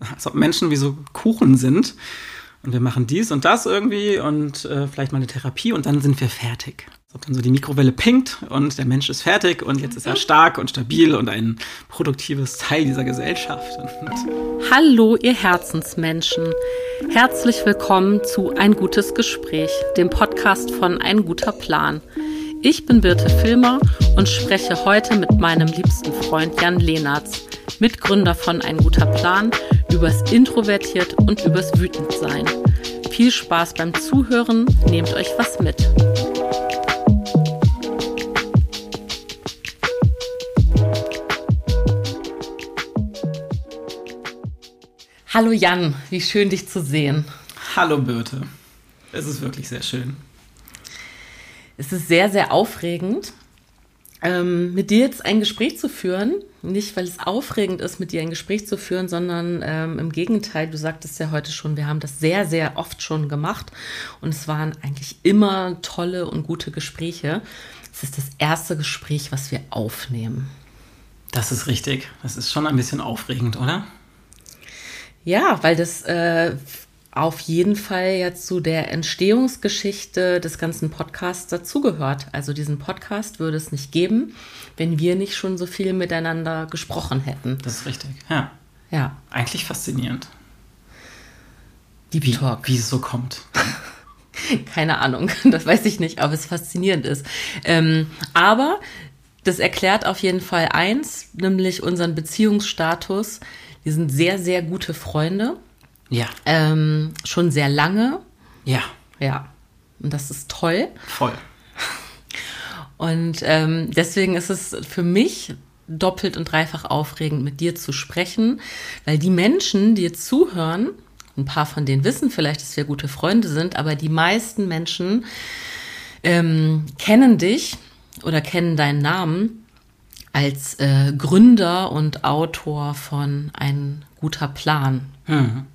als ob Menschen wie so Kuchen sind. Und wir machen dies und das irgendwie und äh, vielleicht mal eine Therapie und dann sind wir fertig. Als ob dann so die Mikrowelle pinkt und der Mensch ist fertig und jetzt ist er stark und stabil und ein produktives Teil dieser Gesellschaft. Und Hallo, ihr Herzensmenschen. Herzlich willkommen zu Ein gutes Gespräch, dem Podcast von Ein guter Plan. Ich bin Birte Filmer und spreche heute mit meinem liebsten Freund Jan Lehnertz, Mitgründer von Ein guter Plan, übers Introvertiert und übers Wütendsein. Viel Spaß beim Zuhören, nehmt euch was mit. Hallo Jan, wie schön dich zu sehen. Hallo Birte. Es ist wirklich sehr schön. Es ist sehr, sehr aufregend, ähm, mit dir jetzt ein Gespräch zu führen. Nicht, weil es aufregend ist, mit dir ein Gespräch zu führen, sondern ähm, im Gegenteil, du sagtest ja heute schon, wir haben das sehr, sehr oft schon gemacht und es waren eigentlich immer tolle und gute Gespräche. Es ist das erste Gespräch, was wir aufnehmen. Das ist richtig. Das ist schon ein bisschen aufregend, oder? Ja, weil das äh, auf jeden Fall jetzt zu der Entstehungsgeschichte des ganzen Podcasts dazugehört. Also diesen Podcast würde es nicht geben, wenn wir nicht schon so viel miteinander gesprochen hätten. Das ist richtig, ja. Ja. Eigentlich faszinierend. Deep Wie, Talk. wie es so kommt. Keine Ahnung, das weiß ich nicht, aber es faszinierend ist. Ähm, aber das erklärt auf jeden Fall eins, nämlich unseren Beziehungsstatus. Wir sind sehr, sehr gute Freunde. Ja. Ähm, schon sehr lange. Ja, Ja. Und das ist toll. voll. Und ähm, deswegen ist es für mich doppelt und dreifach aufregend, mit dir zu sprechen, weil die Menschen, die jetzt zuhören, ein paar von denen wissen vielleicht, dass wir gute Freunde sind, aber die meisten Menschen ähm, kennen dich oder kennen deinen Namen als äh, Gründer und Autor von Ein guter Plan. Mhm.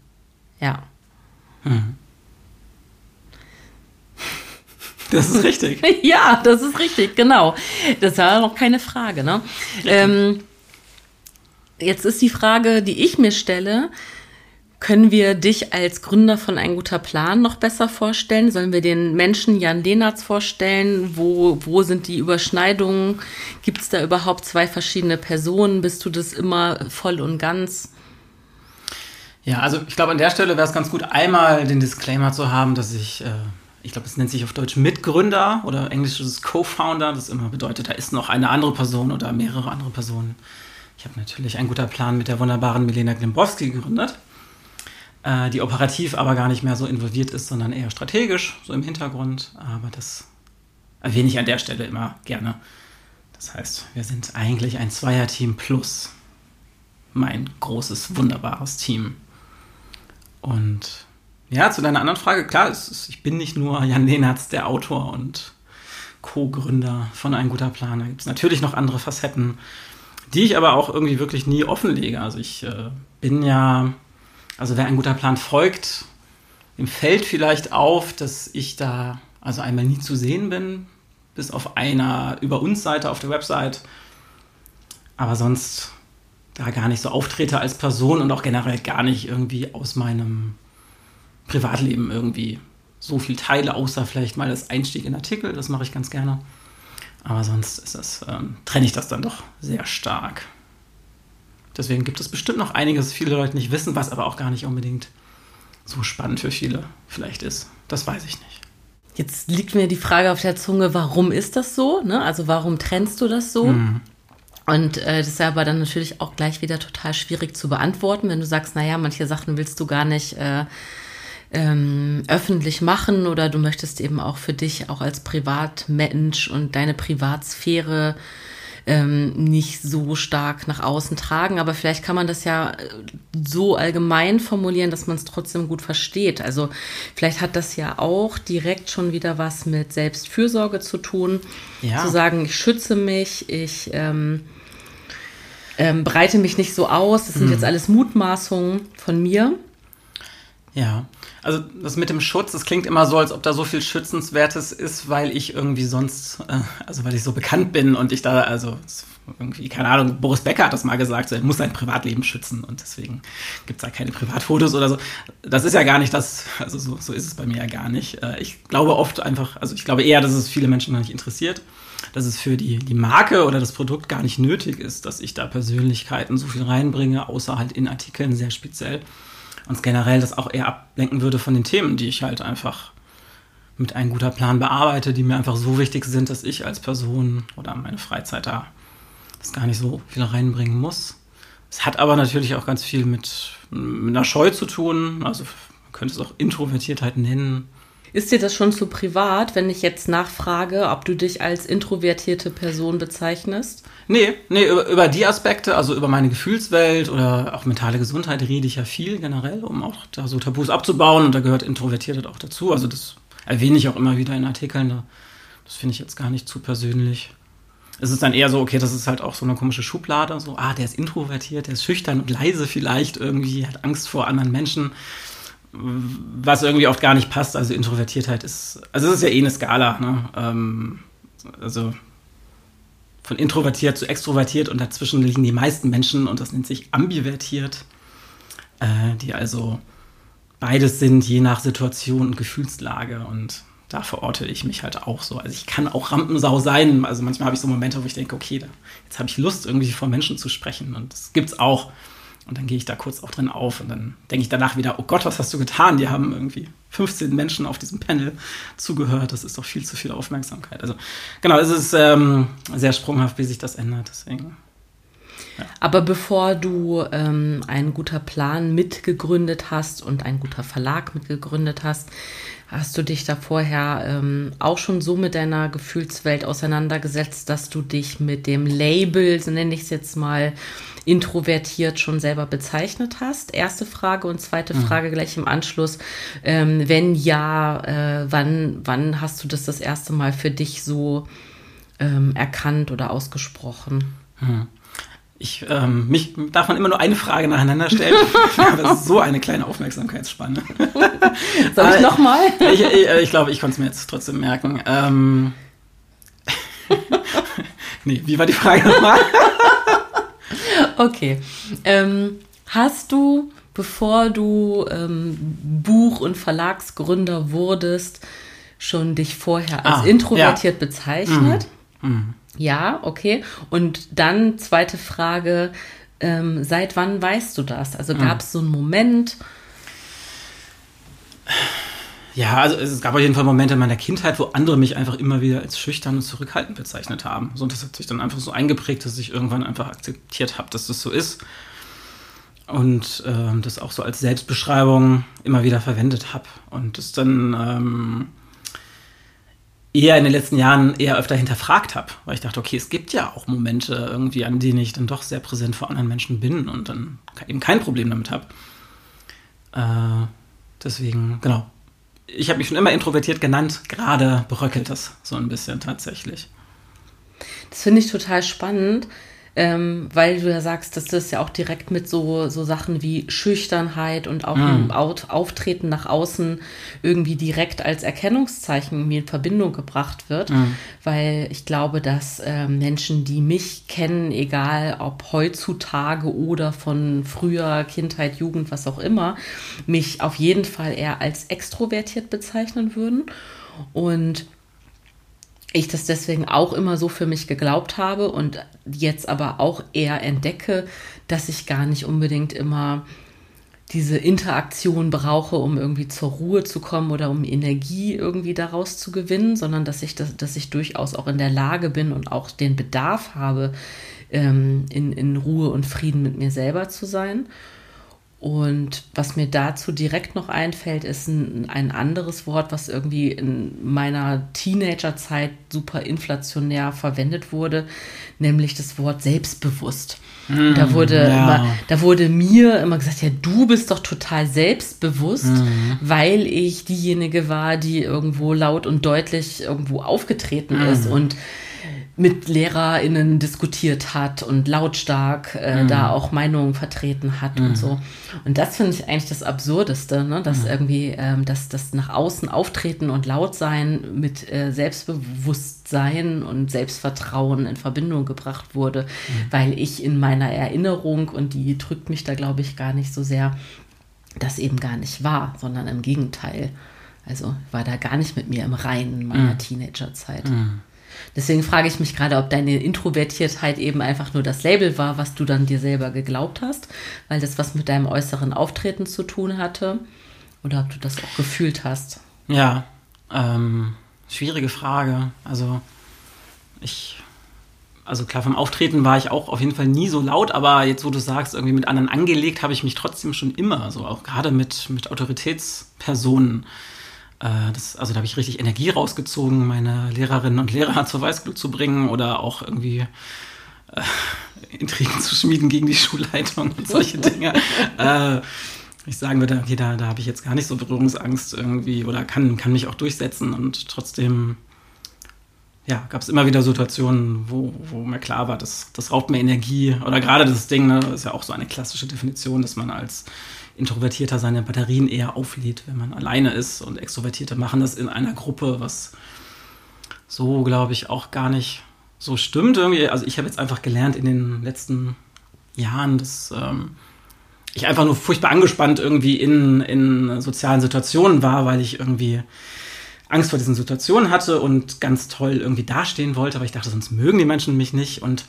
Ja. Das ist richtig. Ja, das ist richtig, genau. Das war noch keine Frage. Ne? Ähm, jetzt ist die Frage, die ich mir stelle, können wir dich als Gründer von Ein guter Plan noch besser vorstellen? Sollen wir den Menschen Jan Lehnertz vorstellen? Wo, wo sind die Überschneidungen? Gibt es da überhaupt zwei verschiedene Personen? Bist du das immer voll und ganz? Ja, also ich glaube, an der Stelle wäre es ganz gut, einmal den Disclaimer zu haben, dass ich, äh, ich glaube, es nennt sich auf Deutsch Mitgründer oder Englisch ist es Co-Founder. Das immer bedeutet, da ist noch eine andere Person oder mehrere andere Personen. Ich habe natürlich ein guter Plan mit der wunderbaren Milena Glimbowski gegründet, äh, die operativ aber gar nicht mehr so involviert ist, sondern eher strategisch, so im Hintergrund. Aber das erwähne ich an der Stelle immer gerne. Das heißt, wir sind eigentlich ein Zweierteam plus mein großes, wunderbares Team. Und ja, zu deiner anderen Frage, klar, ist, ich bin nicht nur Jan Lehnertz, der Autor und Co-Gründer von Ein guter Plan. Da gibt es natürlich noch andere Facetten, die ich aber auch irgendwie wirklich nie offenlege. Also ich äh, bin ja, also wer Ein guter Plan folgt, dem fällt vielleicht auf, dass ich da also einmal nie zu sehen bin, bis auf einer Über uns Seite auf der Website. Aber sonst da gar nicht so auftrete als Person und auch generell gar nicht irgendwie aus meinem Privatleben irgendwie so viel teile, außer vielleicht mal das Einstieg in Artikel, das mache ich ganz gerne. Aber sonst ist das, ähm, trenne ich das dann doch sehr stark. Deswegen gibt es bestimmt noch einiges, was viele Leute nicht wissen, was aber auch gar nicht unbedingt so spannend für viele vielleicht ist. Das weiß ich nicht. Jetzt liegt mir die Frage auf der Zunge, warum ist das so? Ne? Also warum trennst du das so? Und äh, das ist ja aber dann natürlich auch gleich wieder total schwierig zu beantworten, wenn du sagst, naja, manche Sachen willst du gar nicht äh, ähm, öffentlich machen oder du möchtest eben auch für dich auch als Privatmensch und deine Privatsphäre ähm, nicht so stark nach außen tragen. Aber vielleicht kann man das ja äh, so allgemein formulieren, dass man es trotzdem gut versteht. Also vielleicht hat das ja auch direkt schon wieder was mit Selbstfürsorge zu tun. Ja. Zu sagen, ich schütze mich, ich ähm, ähm, breite mich nicht so aus. Das sind jetzt alles Mutmaßungen von mir. Ja, Also das mit dem Schutz, das klingt immer so, als ob da so viel Schützenswertes ist, weil ich irgendwie sonst, äh, also weil ich so bekannt bin und ich da, also irgendwie, keine Ahnung, Boris Becker hat das mal gesagt, er muss sein Privatleben schützen und deswegen gibt es da keine Privatfotos oder so. Das ist ja gar nicht das, also so, so ist es bei mir ja gar nicht. Äh, ich glaube oft einfach, also ich glaube eher, dass es viele Menschen noch nicht interessiert, dass es für die, die Marke oder das Produkt gar nicht nötig ist, dass ich da Persönlichkeiten so viel reinbringe, außer halt in Artikeln sehr speziell und generell das auch eher ablenken würde von den Themen, die ich halt einfach mit einem guter Plan bearbeite, die mir einfach so wichtig sind, dass ich als Person oder meine Freizeit da das gar nicht so viel reinbringen muss. Es hat aber natürlich auch ganz viel mit, mit einer Scheu zu tun. Also man könnte es auch Introvertiertheit nennen. Ist dir das schon zu privat, wenn ich jetzt nachfrage, ob du dich als introvertierte Person bezeichnest? Nee, nee, über, über die Aspekte, also über meine Gefühlswelt oder auch mentale Gesundheit rede ich ja viel generell, um auch da so Tabus abzubauen und da gehört Introvertiertheit auch dazu. Also das erwähne ich auch immer wieder in Artikeln. Das finde ich jetzt gar nicht zu persönlich. Es ist dann eher so, okay, das ist halt auch so eine komische Schublade. So, ah, der ist introvertiert, der ist schüchtern und leise vielleicht irgendwie, hat Angst vor anderen Menschen was irgendwie oft gar nicht passt. Also Introvertiertheit ist, also es ist ja eh eine Skala. Ne? Ähm, also von introvertiert zu extrovertiert und dazwischen liegen die meisten Menschen und das nennt sich ambivertiert, äh, die also beides sind, je nach Situation und Gefühlslage und da verorte ich mich halt auch so. Also ich kann auch Rampensau sein. Also manchmal habe ich so Momente, wo ich denke, okay, da, jetzt habe ich Lust, irgendwie vor Menschen zu sprechen und das gibt es auch. Und dann gehe ich da kurz auch drin auf und dann denke ich danach wieder, oh Gott, was hast du getan? Die haben irgendwie 15 Menschen auf diesem Panel zugehört. Das ist doch viel zu viel Aufmerksamkeit. Also genau, es ist ähm, sehr sprunghaft, wie sich das ändert. Deswegen. Ja. Aber bevor du ähm, ein guter Plan mitgegründet hast und ein guter Verlag mitgegründet hast, hast du dich da vorher ähm, auch schon so mit deiner Gefühlswelt auseinandergesetzt, dass du dich mit dem Label, so nenne ich es jetzt mal, introvertiert schon selber bezeichnet hast? Erste Frage und zweite mhm. Frage gleich im Anschluss. Ähm, wenn ja, äh, wann, wann hast du das das erste Mal für dich so ähm, erkannt oder ausgesprochen? Mhm. Ich, ähm, mich darf man immer nur eine Frage nacheinander stellen. das ist so eine kleine Aufmerksamkeitsspanne. Soll ich nochmal? Ich, ich, ich glaube, ich konnte es mir jetzt trotzdem merken. Ähm, nee, wie war die Frage nochmal? Okay. Ähm, hast du, bevor du ähm, Buch- und Verlagsgründer wurdest, schon dich vorher als ah, introvertiert ja. bezeichnet? Mhm. Mhm. Ja, okay. Und dann zweite Frage, ähm, seit wann weißt du das? Also gab es mhm. so einen Moment? Ja, also es gab auf jeden Fall Momente in meiner Kindheit, wo andere mich einfach immer wieder als schüchtern und zurückhaltend bezeichnet haben. So, und das hat sich dann einfach so eingeprägt, dass ich irgendwann einfach akzeptiert habe, dass das so ist. Und äh, das auch so als Selbstbeschreibung immer wieder verwendet habe. Und das dann ähm, eher in den letzten Jahren eher öfter hinterfragt habe, weil ich dachte, okay, es gibt ja auch Momente irgendwie, an denen ich dann doch sehr präsent vor anderen Menschen bin und dann eben kein Problem damit habe. Äh, deswegen, genau, ich habe mich schon immer introvertiert genannt, gerade bröckelt das so ein bisschen tatsächlich. Das finde ich total spannend, ähm, weil du ja sagst, dass das ja auch direkt mit so, so Sachen wie Schüchternheit und auch mm. Auftreten nach außen irgendwie direkt als Erkennungszeichen mir in Verbindung gebracht wird. Mm. Weil ich glaube, dass äh, Menschen, die mich kennen, egal ob heutzutage oder von früher, Kindheit, Jugend, was auch immer, mich auf jeden Fall eher als extrovertiert bezeichnen würden. Und ich das deswegen auch immer so für mich geglaubt habe und jetzt aber auch eher entdecke, dass ich gar nicht unbedingt immer diese Interaktion brauche, um irgendwie zur Ruhe zu kommen oder um Energie irgendwie daraus zu gewinnen, sondern dass ich, das, dass ich durchaus auch in der Lage bin und auch den Bedarf habe, ähm, in, in Ruhe und Frieden mit mir selber zu sein. Und was mir dazu direkt noch einfällt, ist ein, ein anderes Wort, was irgendwie in meiner Teenagerzeit super inflationär verwendet wurde, nämlich das Wort selbstbewusst. Mm, da, wurde ja. immer, da wurde mir immer gesagt, ja, du bist doch total selbstbewusst, mm. weil ich diejenige war, die irgendwo laut und deutlich irgendwo aufgetreten mm. ist und mit LehrerInnen diskutiert hat und lautstark äh, mhm. da auch Meinungen vertreten hat mhm. und so. Und das finde ich eigentlich das Absurdeste, ne? dass mhm. irgendwie ähm, dass das nach außen auftreten und laut sein mit äh, Selbstbewusstsein und Selbstvertrauen in Verbindung gebracht wurde, mhm. weil ich in meiner Erinnerung, und die drückt mich da, glaube ich, gar nicht so sehr, das eben gar nicht war, sondern im Gegenteil. Also war da gar nicht mit mir im Reinen meiner mhm. Teenagerzeit. Mhm. Deswegen frage ich mich gerade, ob deine Introvertiertheit eben einfach nur das Label war, was du dann dir selber geglaubt hast, weil das was mit deinem äußeren Auftreten zu tun hatte, oder ob du das auch gefühlt hast. Ja, ähm, schwierige Frage. Also ich, also klar, vom Auftreten war ich auch auf jeden Fall nie so laut, aber jetzt, wo du sagst, irgendwie mit anderen angelegt, habe ich mich trotzdem schon immer, so auch gerade mit, mit Autoritätspersonen das, also da habe ich richtig Energie rausgezogen, meine Lehrerinnen und Lehrer zur Weißglut zu bringen oder auch irgendwie äh, Intrigen zu schmieden gegen die Schulleitung und solche Dinge. äh, ich sagen würde, okay, da, da habe ich jetzt gar nicht so Berührungsangst irgendwie oder kann, kann mich auch durchsetzen und trotzdem ja, gab es immer wieder Situationen, wo, wo mir klar war, das, das raubt mir Energie. Oder gerade das Ding, ne, ist ja auch so eine klassische Definition, dass man als Introvertierter seine Batterien eher auflädt, wenn man alleine ist. Und Extrovertierte machen das in einer Gruppe, was so, glaube ich, auch gar nicht so stimmt irgendwie. Also ich habe jetzt einfach gelernt in den letzten Jahren, dass ähm, ich einfach nur furchtbar angespannt irgendwie in, in sozialen Situationen war, weil ich irgendwie Angst vor diesen Situationen hatte und ganz toll irgendwie dastehen wollte, aber ich dachte, sonst mögen die Menschen mich nicht und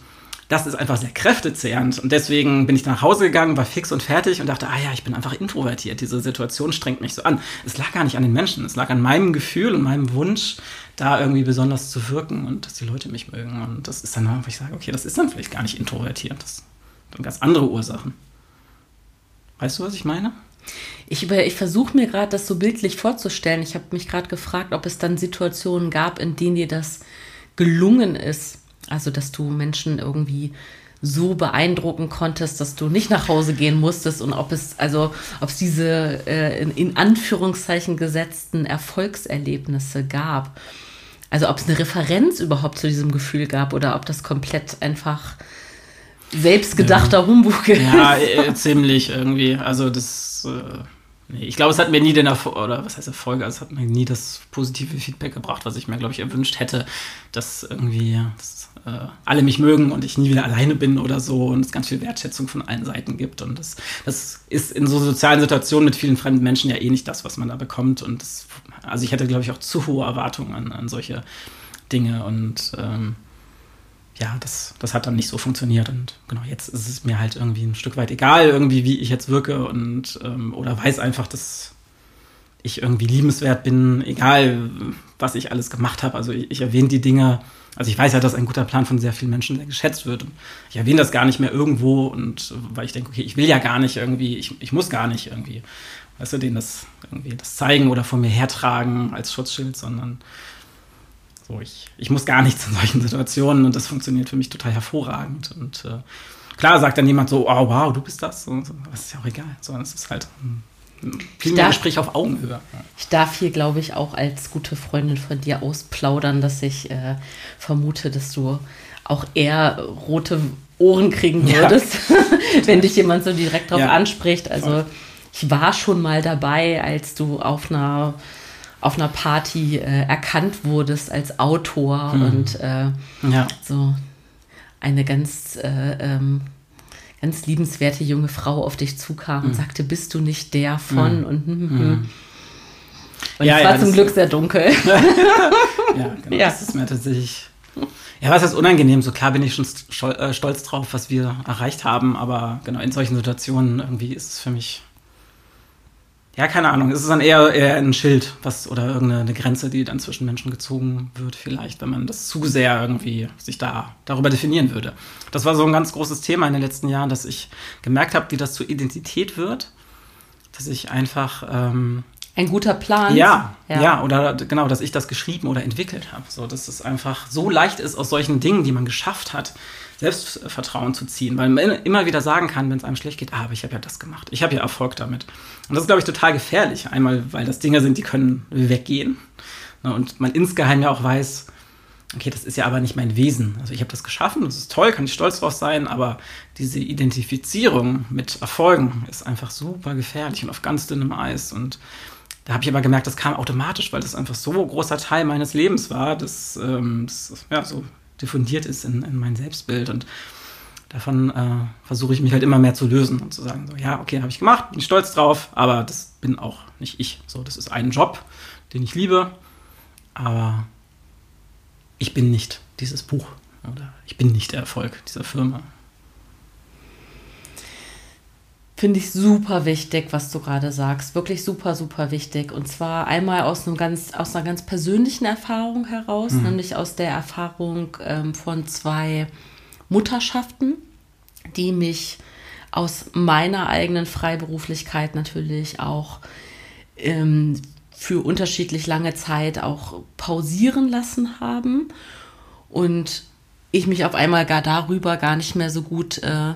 das ist einfach sehr kräftezehrend. Und deswegen bin ich nach Hause gegangen, war fix und fertig und dachte, ah ja, ich bin einfach introvertiert. Diese Situation strengt mich so an. Es lag gar nicht an den Menschen, es lag an meinem Gefühl und meinem Wunsch, da irgendwie besonders zu wirken und dass die Leute mich mögen. Und das ist dann, wo ich sage, okay, das ist dann vielleicht gar nicht introvertiert. Das sind ganz andere Ursachen. Weißt du, was ich meine? Ich, ich versuche mir gerade das so bildlich vorzustellen. Ich habe mich gerade gefragt, ob es dann Situationen gab, in denen dir das gelungen ist, also, dass du Menschen irgendwie so beeindrucken konntest, dass du nicht nach Hause gehen musstest und ob es, also, ob es diese äh, in, in, Anführungszeichen gesetzten Erfolgserlebnisse gab. Also, ob es eine Referenz überhaupt zu diesem Gefühl gab oder ob das komplett einfach selbstgedachter ja. Humbug ist. Ja, äh, ziemlich irgendwie. Also, das. Äh Nee, ich glaube, es hat mir nie den Erfolg, oder was heißt Erfolg, also es hat mir nie das positive Feedback gebracht, was ich mir, glaube ich, erwünscht hätte, dass irgendwie dass, äh, alle mich mögen und ich nie wieder alleine bin oder so und es ganz viel Wertschätzung von allen Seiten gibt. Und das, das ist in so sozialen Situationen mit vielen fremden Menschen ja eh nicht das, was man da bekommt. Und das, also ich hätte, glaube ich, auch zu hohe Erwartungen an, an solche Dinge und ähm, ja, das, das hat dann nicht so funktioniert. Und genau, jetzt ist es mir halt irgendwie ein Stück weit egal, irgendwie, wie ich jetzt wirke und ähm, oder weiß einfach, dass ich irgendwie liebenswert bin, egal was ich alles gemacht habe. Also ich, ich erwähne die Dinge, also ich weiß ja, dass ein guter Plan von sehr vielen Menschen sehr geschätzt wird. Und ich erwähne das gar nicht mehr irgendwo und weil ich denke, okay, ich will ja gar nicht irgendwie, ich, ich muss gar nicht irgendwie, weißt du, denen das irgendwie das zeigen oder von mir hertragen als Schutzschild, sondern so, ich, ich muss gar nichts in solchen Situationen und das funktioniert für mich total hervorragend. Und äh, klar sagt dann jemand so, oh, wow, du bist das. Und so, aber ist ja auch egal. sondern es ist halt ein, viel mehr Gespräch auf Augenhöhe. Ich darf hier, glaube ich, auch als gute Freundin von dir ausplaudern, dass ich äh, vermute, dass du auch eher rote Ohren kriegen würdest, ja. wenn dich jemand so direkt darauf ja. anspricht. Also ich war schon mal dabei, als du auf einer auf einer Party äh, erkannt wurdest als Autor mhm. und äh, ja. so eine ganz, äh, ähm, ganz liebenswerte junge Frau auf dich zukam mhm. und sagte, bist du nicht der von? Mhm. Und, hm, hm, hm. mhm. und ja, es war ja, zum Glück sehr dunkel. ja, genau, ja. das ist mir tatsächlich... Ja, was ist unangenehm? So klar bin ich schon äh, stolz drauf, was wir erreicht haben, aber genau in solchen Situationen irgendwie ist es für mich ja, keine Ahnung. Es ist dann eher, eher ein Schild, was oder irgendeine Grenze, die dann zwischen Menschen gezogen wird, vielleicht, wenn man das zu sehr irgendwie sich da darüber definieren würde. Das war so ein ganz großes Thema in den letzten Jahren, dass ich gemerkt habe, wie das zur Identität wird. Dass ich einfach ähm, ein guter Plan. Ja, ja, ja, oder genau, dass ich das geschrieben oder entwickelt habe. So, dass es einfach so leicht ist, aus solchen Dingen, die man geschafft hat, Selbstvertrauen zu ziehen, weil man immer wieder sagen kann, wenn es einem schlecht geht, ah, aber ich habe ja das gemacht, ich habe ja Erfolg damit. Und das ist, glaube ich, total gefährlich. Einmal, weil das Dinge sind, die können weggehen. Ne, und man insgeheim ja auch weiß, okay, das ist ja aber nicht mein Wesen. Also ich habe das geschaffen, das ist toll, kann ich stolz drauf sein, aber diese Identifizierung mit Erfolgen ist einfach super gefährlich und auf ganz dünnem Eis. Und da habe ich aber gemerkt, das kam automatisch, weil das einfach so großer Teil meines Lebens war, dass ähm, das ja, so diffundiert ist in, in mein Selbstbild. Und davon äh, versuche ich mich halt immer mehr zu lösen und zu sagen, so, ja, okay, habe ich gemacht, bin stolz drauf, aber das bin auch nicht ich. So, das ist ein Job, den ich liebe, aber ich bin nicht dieses Buch oder ich bin nicht der Erfolg dieser Firma. Finde ich super wichtig, was du gerade sagst. Wirklich super, super wichtig. Und zwar einmal aus, einem ganz, aus einer ganz persönlichen Erfahrung heraus, mhm. nämlich aus der Erfahrung ähm, von zwei Mutterschaften, die mich aus meiner eigenen Freiberuflichkeit natürlich auch ähm, für unterschiedlich lange Zeit auch pausieren lassen haben und ich mich auf einmal gar darüber gar nicht mehr so gut äh,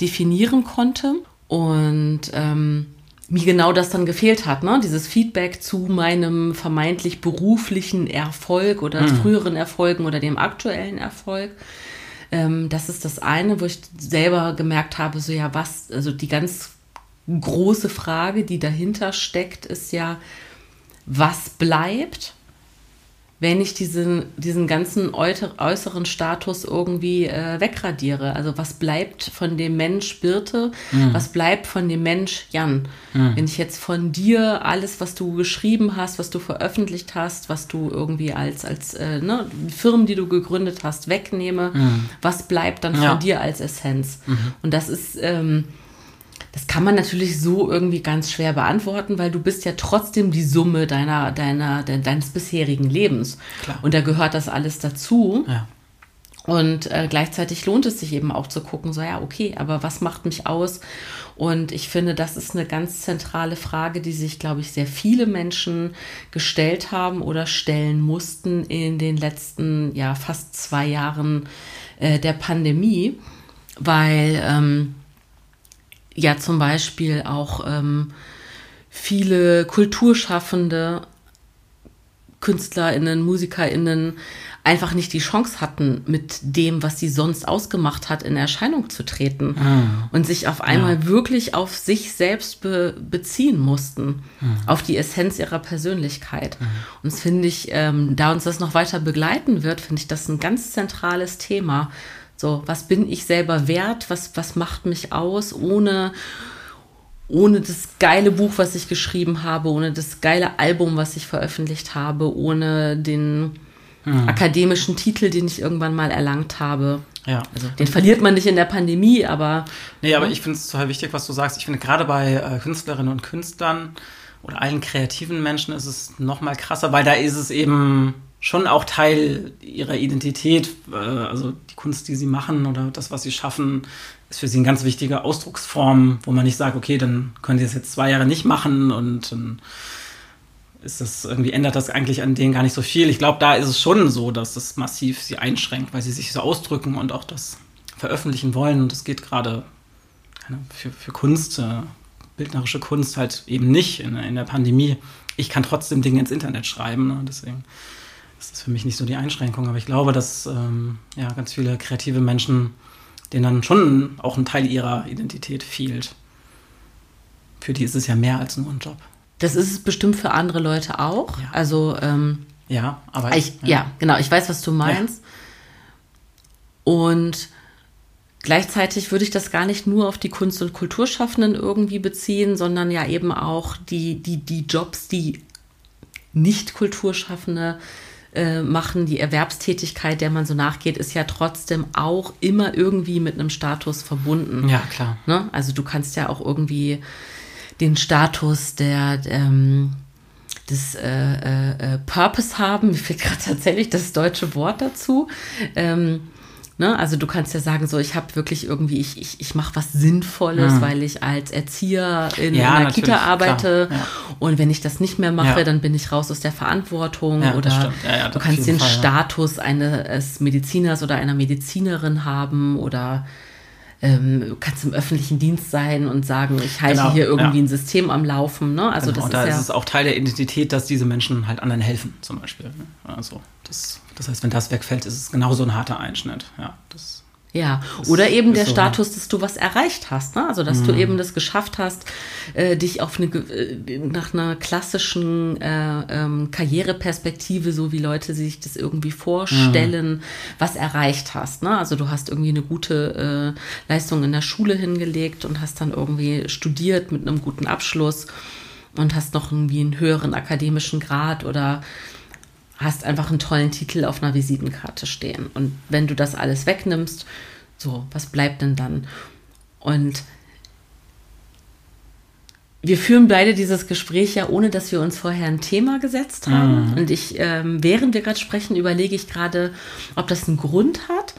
definieren konnte und ähm, mir genau das dann gefehlt hat, ne? dieses Feedback zu meinem vermeintlich beruflichen Erfolg oder mhm. früheren Erfolgen oder dem aktuellen Erfolg. Ähm, das ist das eine, wo ich selber gemerkt habe, so ja, was, also die ganz große Frage, die dahinter steckt, ist ja, was bleibt, wenn ich diesen, diesen ganzen äußeren Status irgendwie äh, wegradiere. Also was bleibt von dem Mensch Birte, mhm. was bleibt von dem Mensch Jan. Mhm. Wenn ich jetzt von dir alles, was du geschrieben hast, was du veröffentlicht hast, was du irgendwie als, als äh, ne, Firmen, die du gegründet hast, wegnehme, mhm. was bleibt dann ja. von dir als Essenz? Mhm. Und das ist... Ähm, das kann man natürlich so irgendwie ganz schwer beantworten, weil du bist ja trotzdem die Summe deiner, deiner, de, deines bisherigen Lebens. Klar. Und da gehört das alles dazu. Ja. Und äh, gleichzeitig lohnt es sich eben auch zu gucken, so ja, okay, aber was macht mich aus? Und ich finde, das ist eine ganz zentrale Frage, die sich, glaube ich, sehr viele Menschen gestellt haben oder stellen mussten in den letzten, ja, fast zwei Jahren äh, der Pandemie, weil ähm, ja zum Beispiel auch ähm, viele Kulturschaffende, KünstlerInnen, MusikerInnen einfach nicht die Chance hatten, mit dem, was sie sonst ausgemacht hat, in Erscheinung zu treten ah. und sich auf einmal ja. wirklich auf sich selbst be beziehen mussten, ah. auf die Essenz ihrer Persönlichkeit. Ah. Und das finde ich, ähm, da uns das noch weiter begleiten wird, finde ich das ein ganz zentrales Thema, so, was bin ich selber wert? Was, was macht mich aus, ohne, ohne das geile Buch, was ich geschrieben habe, ohne das geile Album, was ich veröffentlicht habe, ohne den mhm. akademischen Titel, den ich irgendwann mal erlangt habe. Ja. Also, den verliert man nicht in der Pandemie, aber. Nee, aber ja. ich finde es total wichtig, was du sagst. Ich finde gerade bei äh, Künstlerinnen und Künstlern oder allen kreativen Menschen ist es noch mal krasser, weil da ist es eben schon auch Teil ihrer Identität. Äh, also die Kunst, die sie machen oder das, was sie schaffen, ist für sie eine ganz wichtige Ausdrucksform, wo man nicht sagt, okay, dann können sie es jetzt zwei Jahre nicht machen und dann ist das irgendwie ändert das eigentlich an denen gar nicht so viel. Ich glaube, da ist es schon so, dass das massiv sie einschränkt, weil sie sich so ausdrücken und auch das veröffentlichen wollen. Und das geht gerade für, für Kunst, äh, bildnerische Kunst halt eben nicht in, in, der Pandemie. Ich kann trotzdem Dinge ins Internet schreiben, ne? deswegen das ist für mich nicht so die Einschränkung, aber ich glaube, dass ähm, ja, ganz viele kreative Menschen, denen dann schon auch ein Teil ihrer Identität fehlt. Für die ist es ja mehr als nur ein Job. Das ist es bestimmt für andere Leute auch. Ja. Also ähm, ja, aber ich, ja. ja. genau. Ich weiß, was du meinst. Ja. Und Gleichzeitig würde ich das gar nicht nur auf die Kunst- und Kulturschaffenden irgendwie beziehen, sondern ja eben auch die, die, die Jobs, die nicht Kulturschaffende äh, machen, die Erwerbstätigkeit, der man so nachgeht, ist ja trotzdem auch immer irgendwie mit einem Status verbunden. Ja, klar. Ne? Also du kannst ja auch irgendwie den Status der, ähm, des äh, äh, äh Purpose haben. Mir fehlt gerade tatsächlich das deutsche Wort dazu. Ähm, Ne? Also du kannst ja sagen, so ich habe wirklich irgendwie, ich, ich, ich mache was Sinnvolles, mhm. weil ich als Erzieher in ja, einer Kita arbeite. Ja. Und wenn ich das nicht mehr mache, ja. dann bin ich raus aus der Verantwortung. oder du kannst den Fall, Status eines Mediziners oder einer Medizinerin haben oder ähm, du kannst im öffentlichen Dienst sein und sagen, ich halte Genau, hier irgendwie ja. ein System am Laufen. Ne? Also genau, das da ist ist, ja es auch Teil der Identität, dass diese Menschen halt anderen helfen, zum Beispiel. ne? Also das, das heißt, wenn das wegfällt, ist es genauso ein harter Einschnitt. Ja, das, Ja, oder eben der so. Mhm. Status, dass du was erreicht hast, ne? Also dass du eben das geschafft hast, äh, dich auf eine äh, nach einer klassischen äh, ähm, Karriereperspektive, so wie Leute sich das irgendwie vorstellen, Mhm. was erreicht hast. Ne? Also du hast irgendwie eine gute äh, Leistung in der Schule hingelegt und hast dann irgendwie studiert mit einem guten Abschluss und hast noch irgendwie einen höheren akademischen Grad oder hast einfach einen tollen Titel auf einer Visitenkarte stehen. Und wenn du das alles wegnimmst, so, was bleibt denn dann? Und wir führen beide dieses Gespräch ja, ohne dass wir uns vorher ein Thema gesetzt haben. Und ich, ähm, während wir gerade sprechen, überlege ich gerade, ob das einen Grund hat,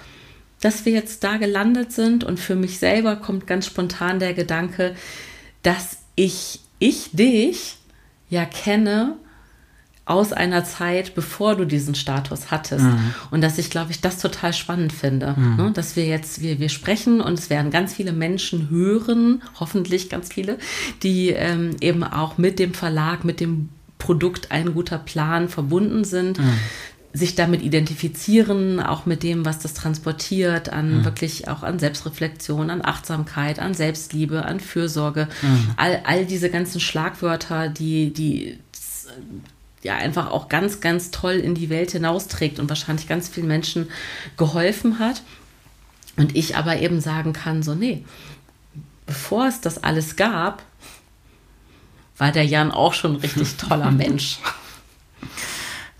dass wir jetzt da gelandet sind. Und für mich selber kommt ganz spontan der Gedanke, dass ich, ich dich ja kenne aus einer Zeit, bevor du diesen Status hattest. Und dass ich, glaube ich, das total spannend finde. Ne? Dass wir jetzt, wir, wir sprechen und es werden ganz viele Menschen hören, hoffentlich ganz viele, die ähm, eben auch mit dem Verlag, mit dem Produkt ein guter Plan verbunden sind. sich damit identifizieren, auch mit dem, was das transportiert, an wirklich auch an Selbstreflexion, an Achtsamkeit, an Selbstliebe, an Fürsorge, all, all diese ganzen Schlagwörter, die, die ja einfach auch ganz, ganz toll in die Welt hinausträgt und wahrscheinlich ganz vielen Menschen geholfen hat. Und ich aber eben sagen kann, so, nee, bevor es das alles gab, war der Jan auch schon ein richtig toller Mensch.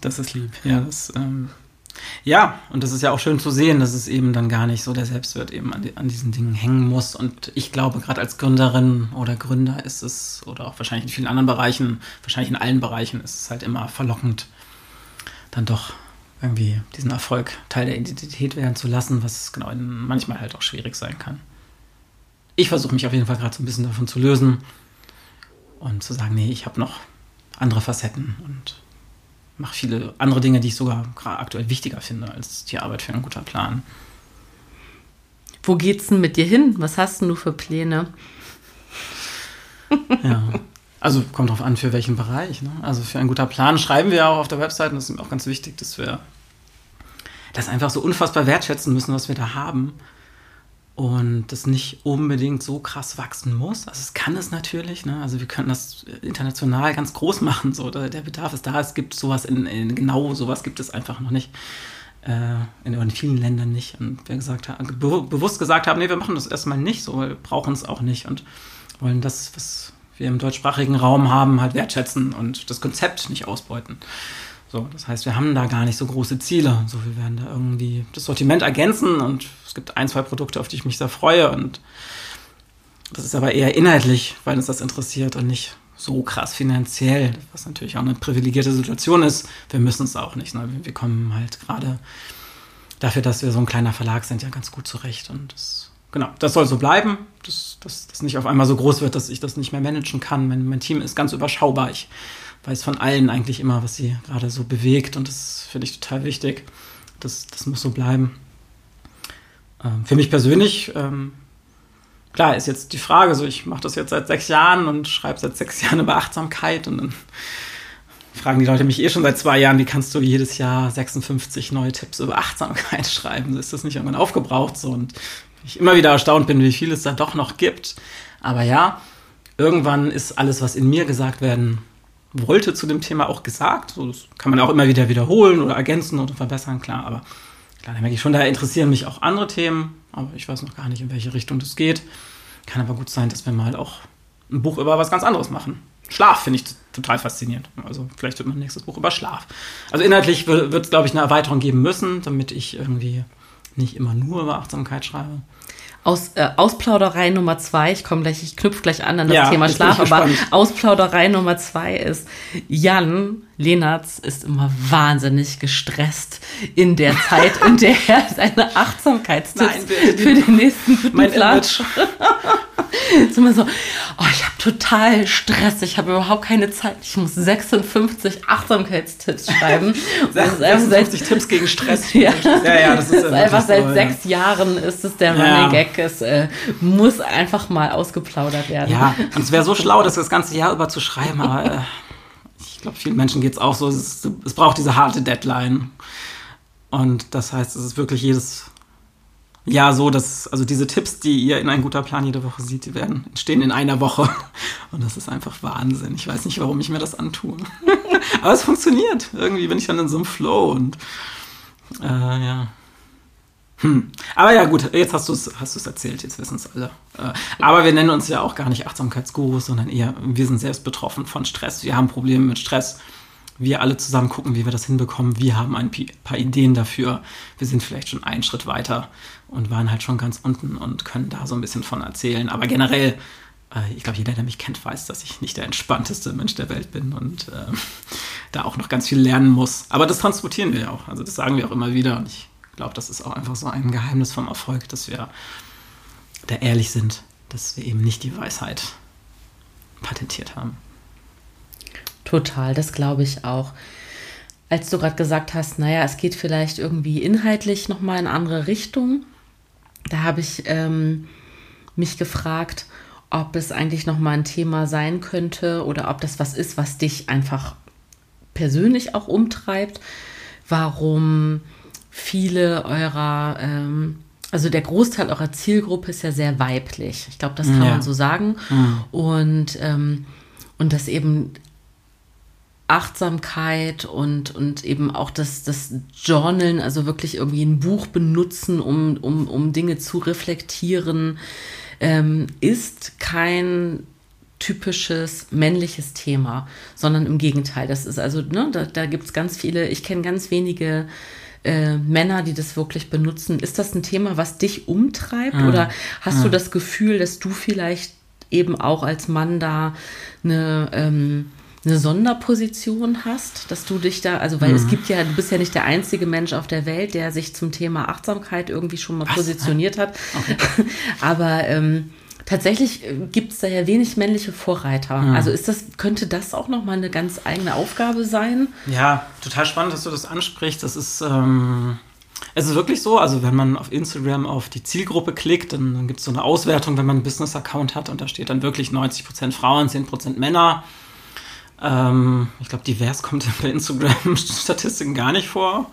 das ist lieb. Ja, das, ähm, ja, und das ist ja auch schön zu sehen, dass es eben dann gar nicht so der Selbstwert eben an, die, an diesen Dingen hängen muss. Und ich glaube, gerade als Gründerin oder Gründer ist es, oder auch wahrscheinlich in vielen anderen Bereichen, wahrscheinlich in allen Bereichen, ist es halt immer verlockend, dann doch irgendwie diesen Erfolg Teil der Identität werden zu lassen, was genau manchmal halt auch schwierig sein kann. Ich versuche mich auf jeden Fall gerade so ein bisschen davon zu lösen und zu sagen, nee, ich habe noch andere Facetten und mache viele andere Dinge, die ich sogar gerade aktuell wichtiger finde als die Arbeit für einen guten Plan. Wo geht's denn mit dir hin? Was hast denn du für Pläne? Ja. Also kommt drauf an, für welchen Bereich. Ne? Also für einen guter Plan schreiben wir auch auf der Website und das ist mir auch ganz wichtig, dass wir das einfach so unfassbar wertschätzen müssen, was wir da haben. Und das nicht unbedingt so krass wachsen muss. Also es kann es natürlich. Ne? Also wir können das international ganz groß machen. So. Der der Bedarf ist da. Es gibt sowas in, in genau sowas gibt es einfach noch nicht. Äh, in, in vielen Ländern nicht. Und wir gesagt haben, be bewusst gesagt haben, nee, wir machen das erstmal nicht so, weil wir brauchen es auch nicht und wollen das, was wir im deutschsprachigen Raum haben, halt wertschätzen und das Konzept nicht ausbeuten. So, das heißt, wir haben da gar nicht so große Ziele. So, wir werden da irgendwie das Sortiment ergänzen und es gibt ein, zwei Produkte, auf die ich mich sehr freue und das ist aber eher inhaltlich, weil uns das interessiert und nicht so krass finanziell, was natürlich auch eine privilegierte Situation ist. Wir müssen es auch nicht. Ne? Wir kommen halt gerade dafür, dass wir so ein kleiner Verlag sind, ja ganz gut zurecht. Und das, genau, das soll so bleiben, dass das, nicht auf einmal so groß wird, dass ich das nicht mehr managen kann. Mein, mein Team ist ganz überschaubar. Ich weiß von allen eigentlich immer, was sie gerade so bewegt und das finde ich total wichtig. Das, das muss so bleiben. Ähm, für mich persönlich, ähm, klar, ist jetzt die Frage, so ich mache das jetzt seit sechs Jahren und schreibe seit sechs Jahren über Achtsamkeit und dann fragen die Leute mich eh schon seit zwei Jahren, wie kannst du jedes Jahr 56 neue Tipps über Achtsamkeit schreiben? Ist das nicht irgendwann aufgebraucht? So und ich immer wieder erstaunt bin, wie viel es da doch noch gibt. Aber ja, irgendwann ist alles, was in mir gesagt werden wollte zu dem Thema auch gesagt. Das kann man auch immer wieder wiederholen oder ergänzen oder verbessern, klar. Aber klar, da merke ich schon, da interessieren mich auch andere Themen. Aber ich weiß noch gar nicht, in welche Richtung das geht. Kann aber gut sein, dass wir mal auch ein Buch über was ganz anderes machen. Schlaf finde ich total faszinierend. Also vielleicht wird mein nächstes Buch über Schlaf. Also inhaltlich wird es, glaube ich, eine Erweiterung geben müssen, damit ich irgendwie nicht immer nur über Achtsamkeit schreibe. Aus, äh, Ausplauderei Nummer zwei, ich komme gleich, ich knüpfe gleich an an das Ja, Thema Schlaf, aber. Ausplauderei Nummer zwei ist, Jan Lenartz ist immer wahnsinnig gestresst in der Zeit, in der er seine Achtsamkeitstipps Nein, für den nächsten mein Image. ist immer so, oh, ich habe total Stress, ich habe überhaupt keine Zeit, ich muss 56 Achtsamkeitstipps schreiben. 56 Tipps gegen Stress. ja. ja, ja, das ist, das ist einfach seit so, sechs ja. Jahren ist es der ja. Running Gag, es äh, muss einfach mal ausgeplaudert werden. Ja, und es wäre so schlau, das das ganze Jahr über zu schreiben, aber äh, ich glaube, vielen Menschen geht es auch so. Es, es braucht diese harte Deadline. Und das heißt, es ist wirklich jedes Jahr so, dass also diese Tipps, die ihr in ein guter Plan jede Woche seht, die werden entstehen in einer Woche. Und das ist einfach Wahnsinn. Ich weiß nicht, warum ich mir das antue. Aber es funktioniert. Irgendwie bin ich dann in so einem Flow und äh, ja. Hm. Aber ja, gut, jetzt hast du es hast erzählt, jetzt wissen es alle. Äh, aber wir nennen uns ja auch gar nicht Achtsamkeitsgurus, sondern eher, wir sind selbst betroffen von Stress. Wir haben Probleme mit Stress. Wir alle zusammen gucken, wie wir das hinbekommen. Wir haben ein paar Ideen dafür. Wir sind vielleicht schon einen Schritt weiter und waren halt schon ganz unten und können da so ein bisschen von erzählen. Aber generell, äh, ich glaube, jeder, der mich kennt, weiß, dass ich nicht der entspannteste Mensch der Welt bin und äh, da auch noch ganz viel lernen muss. Aber das transportieren wir ja auch. Also das sagen wir auch immer wieder. Und ich glaube, das ist auch einfach so ein Geheimnis vom Erfolg, dass wir da ehrlich sind, dass wir eben nicht die Weisheit patentiert haben. Total, das glaube ich auch. Als du gerade gesagt hast, naja, es geht vielleicht irgendwie inhaltlich nochmal in andere Richtung, da habe ich ähm, mich gefragt, ob es eigentlich nochmal ein Thema sein könnte oder ob das was ist, was dich einfach persönlich auch umtreibt. Warum viele eurer, ähm, also der Großteil eurer Zielgruppe ist ja sehr weiblich. Ich glaube, das kann ja. man so sagen. Mhm. Und, ähm, und dass eben Achtsamkeit und, und eben auch das, das Journalen, also wirklich irgendwie ein Buch benutzen, um, um, um Dinge zu reflektieren, ähm, ist kein typisches männliches Thema, sondern im Gegenteil. Das ist also, ne, da, da gibt es ganz viele, ich kenne ganz wenige äh, Männer, die das wirklich benutzen. Ist das ein Thema, was dich umtreibt? Mhm. Oder hast mhm. du das Gefühl, dass du vielleicht eben auch als Mann da eine, ähm, eine Sonderposition hast, dass du dich da, also weil mhm. es gibt ja, du bist ja nicht der einzige Mensch auf der Welt, der sich zum Thema Achtsamkeit irgendwie schon mal was? positioniert hat. Okay. Aber ähm, tatsächlich äh, gibt es da ja wenig männliche Vorreiter. Mhm. Also ist das, könnte das auch nochmal eine ganz eigene Aufgabe sein? Ja, total spannend, dass du das ansprichst. Das ist, ähm, es ist wirklich so, also wenn man auf Instagram auf die Zielgruppe klickt, dann, dann gibt es so eine Auswertung, wenn man einen Business-Account hat und da steht dann wirklich 90% Frauen, 10% Männer. Ähm, ich glaube, divers kommt bei Instagram-Statistiken gar nicht vor.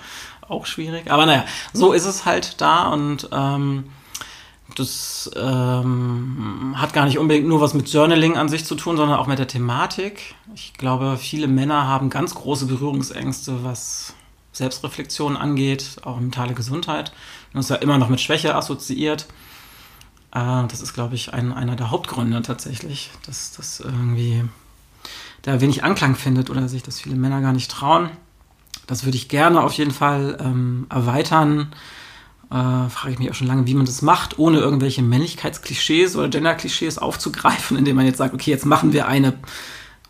Auch schwierig. Aber naja, so ist es halt da und ähm, das ähm, hat gar nicht unbedingt nur was mit Journaling an sich zu tun, sondern auch mit der Thematik. Ich glaube, viele Männer haben ganz große Berührungsängste, was Selbstreflexion angeht, auch mentale Gesundheit. Und das ist ja immer noch mit Schwäche assoziiert. Äh, das ist, glaube ich, ein, einer der Hauptgründe tatsächlich, dass das irgendwie da wenig Anklang findet oder sich das viele Männer gar nicht trauen. Das würde ich gerne auf jeden Fall ähm, erweitern äh, frage ich mich auch schon lange, wie man das macht, ohne irgendwelche Männlichkeitsklischees oder Genderklischees aufzugreifen, indem man jetzt sagt, okay, jetzt machen wir eine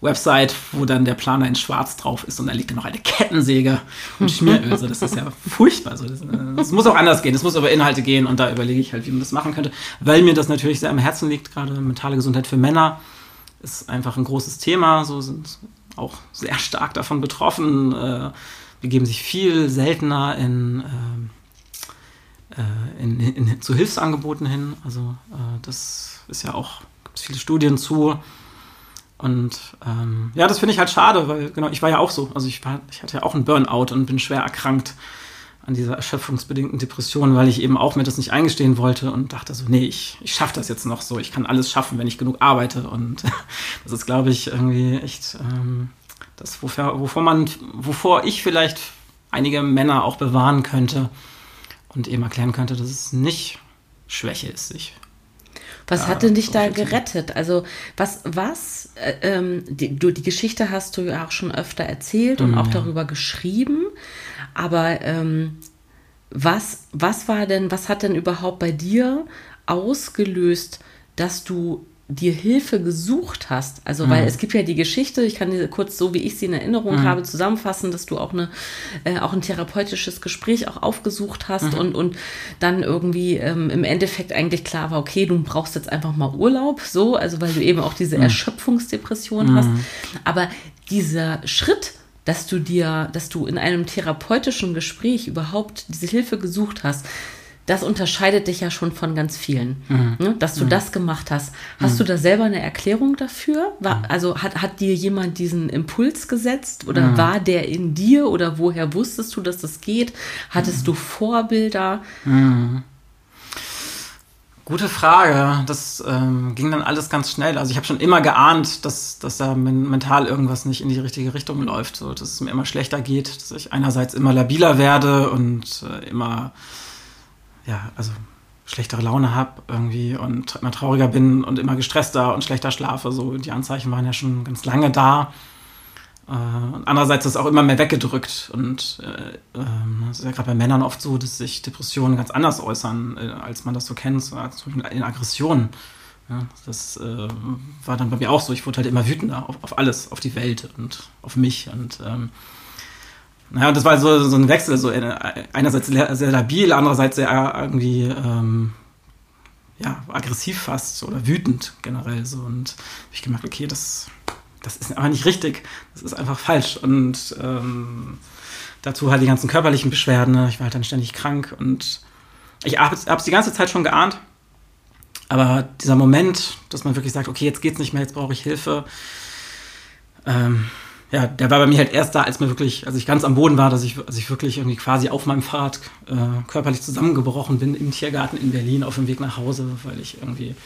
Website, wo dann der Planer in schwarz drauf ist und da liegt dann noch eine Kettensäge und Schmieröl. Also das ist ja furchtbar. Also das, das, muss auch anders gehen. Das muss über Inhalte gehen und da überlege ich halt, wie man das machen könnte, weil mir das natürlich sehr am Herzen liegt. Gerade mentale Gesundheit für Männer ist einfach ein großes Thema. So sind auch sehr stark davon betroffen. Äh, begeben sich viel seltener in ähm, äh, in, in, zu Hilfsangeboten hin. Also äh, das ist ja auch, gibt es viele Studien zu. Und ähm, ja, das finde ich halt schade, weil genau, ich war ja auch so. Also ich, war, ich hatte ja auch einen Burnout und bin schwer erkrankt an dieser erschöpfungsbedingten Depression, weil ich eben auch mir das nicht eingestehen wollte und dachte so, nee, ich, ich schaffe das jetzt noch so, ich kann alles schaffen, wenn ich genug arbeite. Und das ist, glaube ich, irgendwie echt ähm, das, wofür, wovor man, wovor ich vielleicht einige Männer auch bewahren könnte, und eben erklären könnte, dass es nicht Schwäche ist, sich. Was ja, hat denn dich da gerettet? Also was, was, äh, ähm, die, du, die Geschichte hast du ja auch schon öfter erzählt und mm, auch ja. darüber geschrieben, aber ähm, was, was war denn, was hat denn überhaupt bei dir ausgelöst, dass du dir Hilfe gesucht hast, also weil es gibt ja die Geschichte, ich kann dir kurz so wie ich sie in Erinnerung habe zusammenfassen, dass du auch eine äh, auch ein therapeutisches Gespräch auch aufgesucht hast und und dann irgendwie ähm, im Endeffekt eigentlich klar war, okay, du brauchst jetzt einfach mal Urlaub, so, also weil du eben auch diese Erschöpfungsdepression hast, aber dieser Schritt dass du dir, dass du in einem therapeutischen Gespräch überhaupt diese Hilfe gesucht hast, das unterscheidet dich ja schon von ganz vielen. Ne? Dass du das gemacht hast. Hast du da selber eine Erklärung dafür? War, also hat, hat dir jemand diesen Impuls gesetzt oder war der in dir oder woher wusstest du, dass das geht? Hattest du Vorbilder? Gute Frage. Das ähm, ging dann alles ganz schnell. Also ich habe schon immer geahnt, dass, dass da men mental irgendwas nicht in die richtige Richtung läuft. So, dass es mir immer schlechter geht, dass ich einerseits immer labiler werde und äh, immer, ja, also schlechtere Laune habe irgendwie und immer trauriger bin und immer gestresster und schlechter schlafe. So, die Anzeichen waren ja schon ganz lange da. Äh, und andererseits ist es auch immer mehr weggedrückt. Und äh, ähm, es ist ja gerade bei Männern oft so, dass sich Depressionen ganz anders äußern, äh, als man das so kennt, so, zum Beispiel in Aggressionen. Ja, das äh, war dann bei mir auch so. Ich wurde halt immer wütender auf, auf alles, auf die Welt und auf mich. Und ähm, naja, und das war so, so ein Wechsel, so äh, einerseits sehr, labil, andererseits sehr irgendwie ähm, ja, aggressiv fast oder wütend generell so. Und habe ich gemerkt, okay, das das ist aber nicht richtig. Das ist einfach falsch. Und ähm, dazu halt die ganzen körperlichen Beschwerden. Ne? Ich war halt dann ständig krank und ich habe es die ganze Zeit schon geahnt. Aber dieser Moment, dass man wirklich sagt, okay, jetzt geht's nicht mehr, jetzt brauche ich Hilfe, ähm, ja, der war bei mir halt erst da, als mir wirklich, als ich ganz am Boden war, dass ich, als ich wirklich irgendwie quasi auf meinem Fahrrad äh, körperlich zusammengebrochen bin im Tiergarten in Berlin auf dem Weg nach Hause, weil ich irgendwie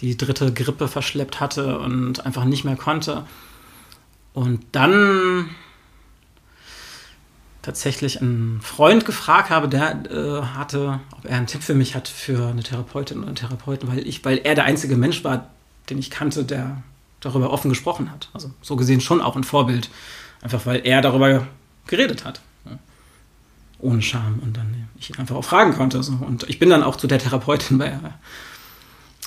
die dritte Grippe verschleppt hatte und einfach nicht mehr konnte. Und dann tatsächlich einen Freund gefragt habe, der äh, hatte, ob er einen Tipp für mich hat für eine Therapeutin oder einen Therapeuten, weil ich, weil er der einzige Mensch war, den ich kannte, der darüber offen gesprochen hat. Also so gesehen schon auch ein Vorbild, einfach weil er darüber geredet hat. Ohne Scham und dann ich ihn einfach auch fragen konnte. So. Und ich bin dann auch zu der Therapeutin bei,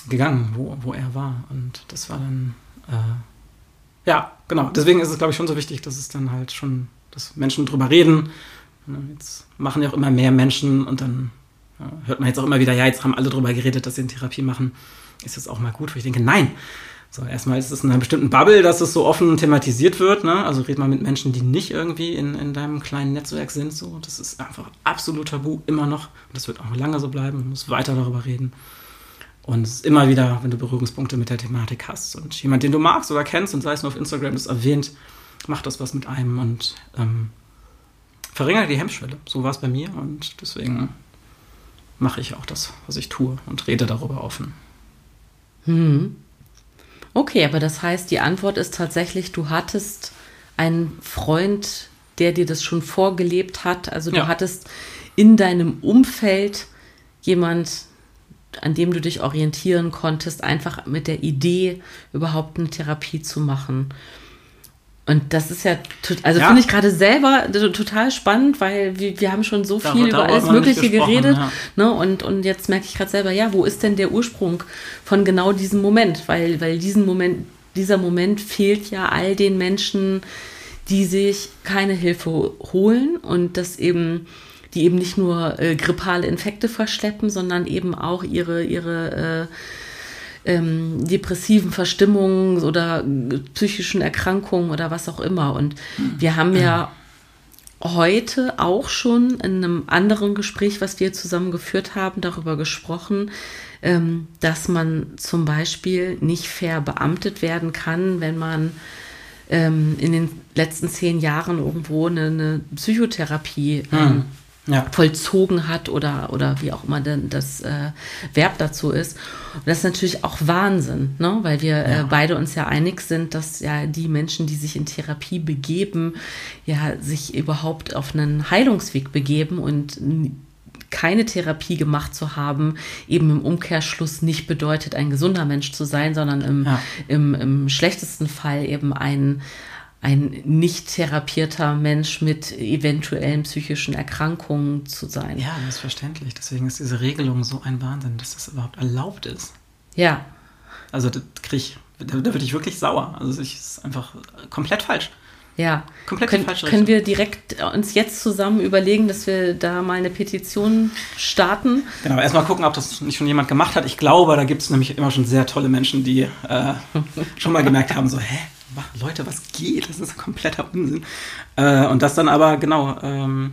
gegangen, wo, wo er war. Und das war dann, äh, ja, genau. Deswegen ist es, glaube ich, schon so wichtig, dass es dann halt schon, dass Menschen drüber reden. Jetzt machen ja auch immer mehr Menschen und dann ja, hört man jetzt auch immer wieder, ja, jetzt haben alle drüber geredet, dass sie eine Therapie machen. Ist das auch mal gut? Wo ich denke, nein. So, erstmal ist es in einer bestimmten Bubble, dass es so offen thematisiert wird. Ne? Also red mal mit Menschen, die nicht irgendwie in, in deinem kleinen Netzwerk sind. So, das ist einfach absolut tabu, immer noch. Und das wird auch lange so bleiben. Man muss weiter darüber reden. Und es ist immer wieder, wenn du Berührungspunkte mit der Thematik hast und jemand, den du magst oder kennst und sei es nur auf Instagram das erwähnt, macht das was mit einem und ähm, verringert die Hemmschwelle. So war es bei mir und deswegen mache ich auch das, was ich tue und rede darüber offen. Hm. Okay, aber das heißt, die Antwort ist tatsächlich, du hattest einen Freund, der dir das schon vorgelebt hat. Also du Ja. hattest in deinem Umfeld jemand, an dem du dich orientieren konntest, einfach mit der Idee, überhaupt eine Therapie zu machen. Und das ist ja, also Ja. finde ich gerade selber to- total spannend, weil wir, wir haben schon so Dar- viel über alles Mögliche geredet. ja. Ne? Und, und jetzt merke ich gerade selber, ja, wo ist denn der Ursprung von genau diesem Moment? Weil, weil diesen Moment, dieser Moment fehlt ja all den Menschen, die sich keine Hilfe holen und das eben, die eben nicht nur äh, grippale Infekte verschleppen, sondern eben auch ihre, ihre äh, ähm, depressiven Verstimmungen oder psychischen Erkrankungen oder was auch immer. Und wir haben ja heute auch schon in einem anderen Gespräch, was wir zusammen geführt haben, darüber gesprochen, ähm, dass man zum Beispiel nicht verbeamtet werden kann, wenn man ähm, in den letzten zehn Jahren irgendwo eine, eine Psychotherapie ähm, Ja. vollzogen hat oder, oder wie auch immer denn das äh, Verb dazu ist. Und das ist natürlich auch Wahnsinn, ne? weil wir äh, beide uns ja einig sind, dass ja die Menschen, die sich in Therapie begeben, ja sich überhaupt auf einen Heilungsweg begeben und keine Therapie gemacht zu haben, eben im Umkehrschluss nicht bedeutet, ein gesunder Mensch zu sein, sondern im, Ja. im, im schlechtesten Fall eben ein, ein nicht therapierter Mensch mit eventuellen psychischen Erkrankungen zu sein. Ja, das ist verständlich. Deswegen ist diese Regelung so ein Wahnsinn, dass das überhaupt erlaubt ist. Ja. Also da krieg ich, da, da würde ich wirklich sauer. Also das ist einfach komplett falsch. Ja, Komplett Kön die falsche können wir direkt uns jetzt zusammen überlegen, dass wir da mal eine Petition starten? Genau, erstmal gucken, ob das nicht schon jemand gemacht hat. Ich glaube, da gibt es nämlich immer schon sehr tolle Menschen, die äh, schon mal gemerkt haben, so, hä, Leute, was geht? Das ist kompletter Unsinn. Äh, und das dann aber, genau, ähm,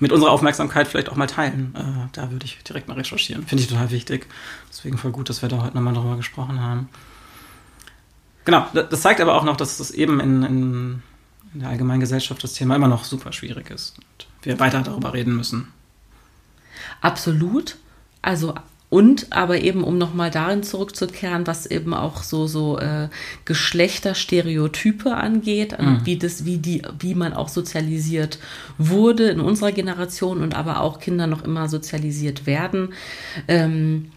mit unserer Aufmerksamkeit vielleicht auch mal teilen. Äh, da würde ich direkt mal recherchieren. Finde ich total wichtig. Deswegen voll gut, dass wir da heute nochmal drüber gesprochen haben. Genau, da- das zeigt aber auch noch, dass das eben in, in, in der allgemeinen Gesellschaft das Thema immer noch super schwierig ist. Und wir weiter darüber reden müssen. Absolut. Also und aber eben, um nochmal darin zurückzukehren, was eben auch so, so äh, Geschlechterstereotype angeht, und wie das, wie die, wie man auch sozialisiert wurde in unserer Generation und aber auch Kinder noch immer sozialisiert werden. Ähm,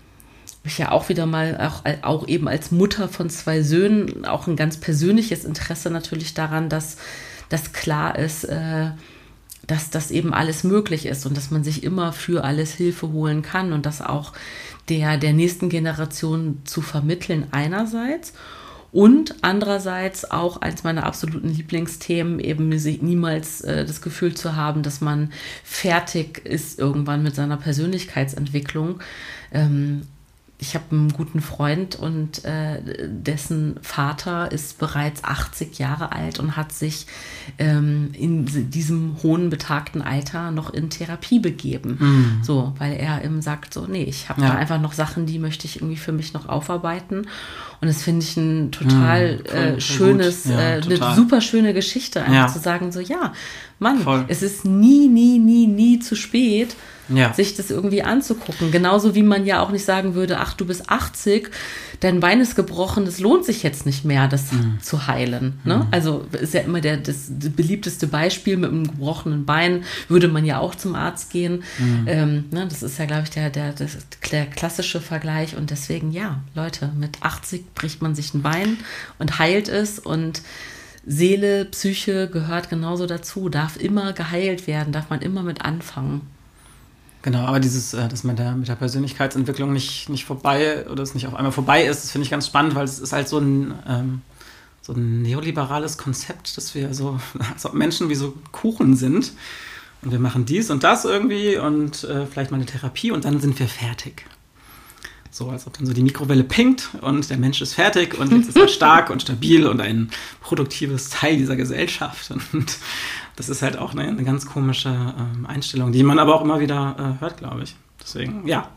ich ja auch wieder mal, auch, auch eben als Mutter von zwei Söhnen, auch ein ganz persönliches Interesse natürlich daran, dass das klar ist, äh, dass das eben alles möglich ist und dass man sich immer für alles Hilfe holen kann und das auch der, der nächsten Generation zu vermitteln einerseits und andererseits auch eins meiner absoluten Lieblingsthemen, eben sich niemals äh, das Gefühl zu haben, dass man fertig ist irgendwann mit seiner Persönlichkeitsentwicklung. Ähm, ich habe einen guten Freund und äh, dessen Vater ist bereits 80 Jahre alt und hat sich ähm, in diesem hohen betagten Alter noch in Therapie begeben. So, weil er eben sagt, so, nee, ich habe Ja. da einfach noch Sachen, die möchte ich irgendwie für mich noch aufarbeiten. Und das finde ich ein total voll- äh, voll schönes, gut. Ja, äh, eine super schöne Geschichte, einfach Ja. zu sagen, so, ja, Mann, Voll. es ist nie, nie, nie, nie zu spät, Ja. sich das irgendwie anzugucken. Genauso wie man ja auch nicht sagen würde, ach, du bist 80, dein Bein ist gebrochen, das lohnt sich jetzt nicht mehr, das Mhm. zu heilen. Ne? Also ist ja immer der, das beliebteste Beispiel mit einem gebrochenen Bein, würde man ja auch zum Arzt gehen. Mhm. Ähm, ne? Das ist ja, glaube ich, der, der, das, der klassische Vergleich. Und deswegen, ja, Leute, mit 80 bricht man sich ein Bein und heilt es und Seele, Psyche gehört genauso dazu, darf immer geheilt werden, darf man immer mit anfangen. Genau, aber dieses, äh, dass man da mit der Persönlichkeitsentwicklung nicht, nicht vorbei oder es nicht auf einmal vorbei ist, das finde ich ganz spannend, weil es ist halt so ein, ähm, so ein neoliberales Konzept, dass wir so, als ob Menschen wie so Kuchen sind und wir machen dies und das irgendwie und äh, vielleicht mal eine Therapie und dann sind wir fertig. So, als ob dann so die Mikrowelle pinkt und der Mensch ist fertig und jetzt ist er stark und stabil und ein produktives Teil dieser Gesellschaft. Und das ist halt auch eine, eine ganz komische ähm, Einstellung, die man aber auch immer wieder äh, hört, glaube ich. Deswegen, ja,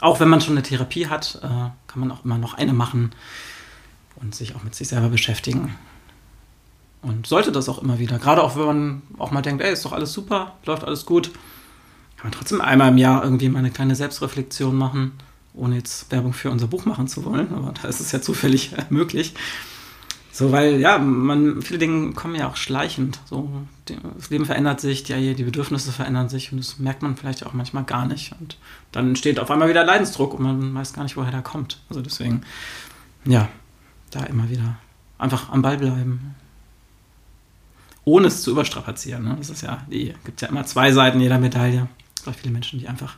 auch wenn man schon eine Therapie hat, äh, kann man auch immer noch eine machen und sich auch mit sich selber beschäftigen. Und sollte das auch immer wieder, gerade auch wenn man auch mal denkt, ey, ist doch alles super, läuft alles gut, kann man trotzdem einmal im Jahr irgendwie mal eine kleine Selbstreflexion machen, ohne jetzt Werbung für unser Buch machen zu wollen, aber da ist es ja zufällig äh, möglich. So, weil ja, man, viele Dinge kommen ja auch schleichend. So, das Leben verändert sich, die, die Bedürfnisse verändern sich und das merkt man vielleicht auch manchmal gar nicht. Und dann entsteht auf einmal wieder Leidensdruck und man weiß gar nicht, woher der kommt. Also deswegen, ja, da immer wieder einfach am Ball bleiben. Ohne es zu überstrapazieren. Ne? Das ist ja, die gibt ja immer zwei Seiten jeder Medaille. Es gibt viele Menschen, die einfach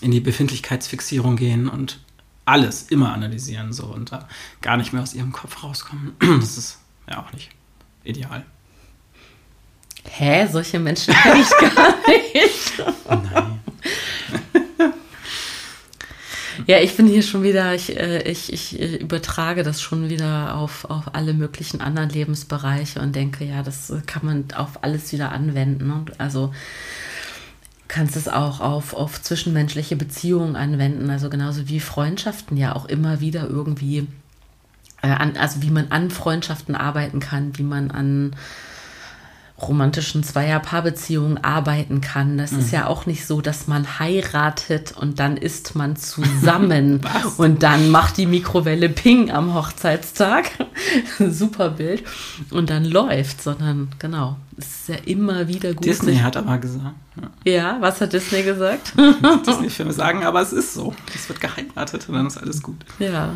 in die Befindlichkeitsfixierung gehen und alles immer analysieren so und da gar nicht mehr aus ihrem Kopf rauskommen. Das ist ja auch nicht ideal. Hä, solche Menschen kenne ich gar nicht. Nein. Ja, ich bin hier schon wieder, ich, äh, ich, ich äh, übertrage das schon wieder auf, auf alle möglichen anderen Lebensbereiche und denke, ja, das kann man auf alles wieder anwenden. Und also kannst es auch auf, auf zwischenmenschliche Beziehungen anwenden, also genauso wie Freundschaften ja auch immer wieder irgendwie, äh, an, also wie man an Freundschaften arbeiten kann, wie man an romantischen Zweier-Paarbeziehungen arbeiten kann. Das ist ja auch nicht so, dass man heiratet und dann ist man zusammen und dann macht die Mikrowelle Ping am Hochzeitstag. Super Bild. Und dann läuft, sondern genau, es ist ja immer wieder gut. Disney hat aber gesagt. Ja. ja, was hat Disney gesagt? Disney-Filme sagen, aber es ist so. Es wird geheiratet und dann ist alles gut. ja.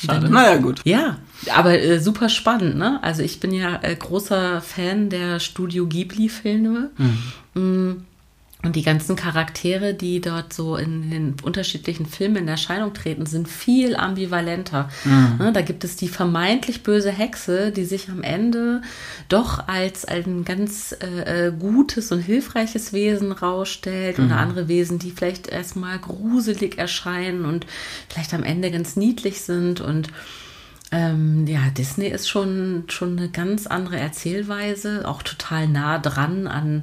Schade. Dann- Naja, gut. Ja, aber äh, super spannend, ne? Also ich bin ja äh, großer Fan der Studio Ghibli-Filme. Mm, Und die ganzen Charaktere, die dort so in den unterschiedlichen Filmen in Erscheinung treten, sind viel ambivalenter. Mhm. Da gibt es die vermeintlich böse Hexe, die sich am Ende doch als ein ganz äh, äh gutes und hilfreiches Wesen rausstellt. Mhm. Und andere Wesen, die vielleicht erstmal gruselig erscheinen und vielleicht am Ende ganz niedlich sind. Und ähm, ja, Disney ist schon, schon eine ganz andere Erzählweise, auch total nah dran an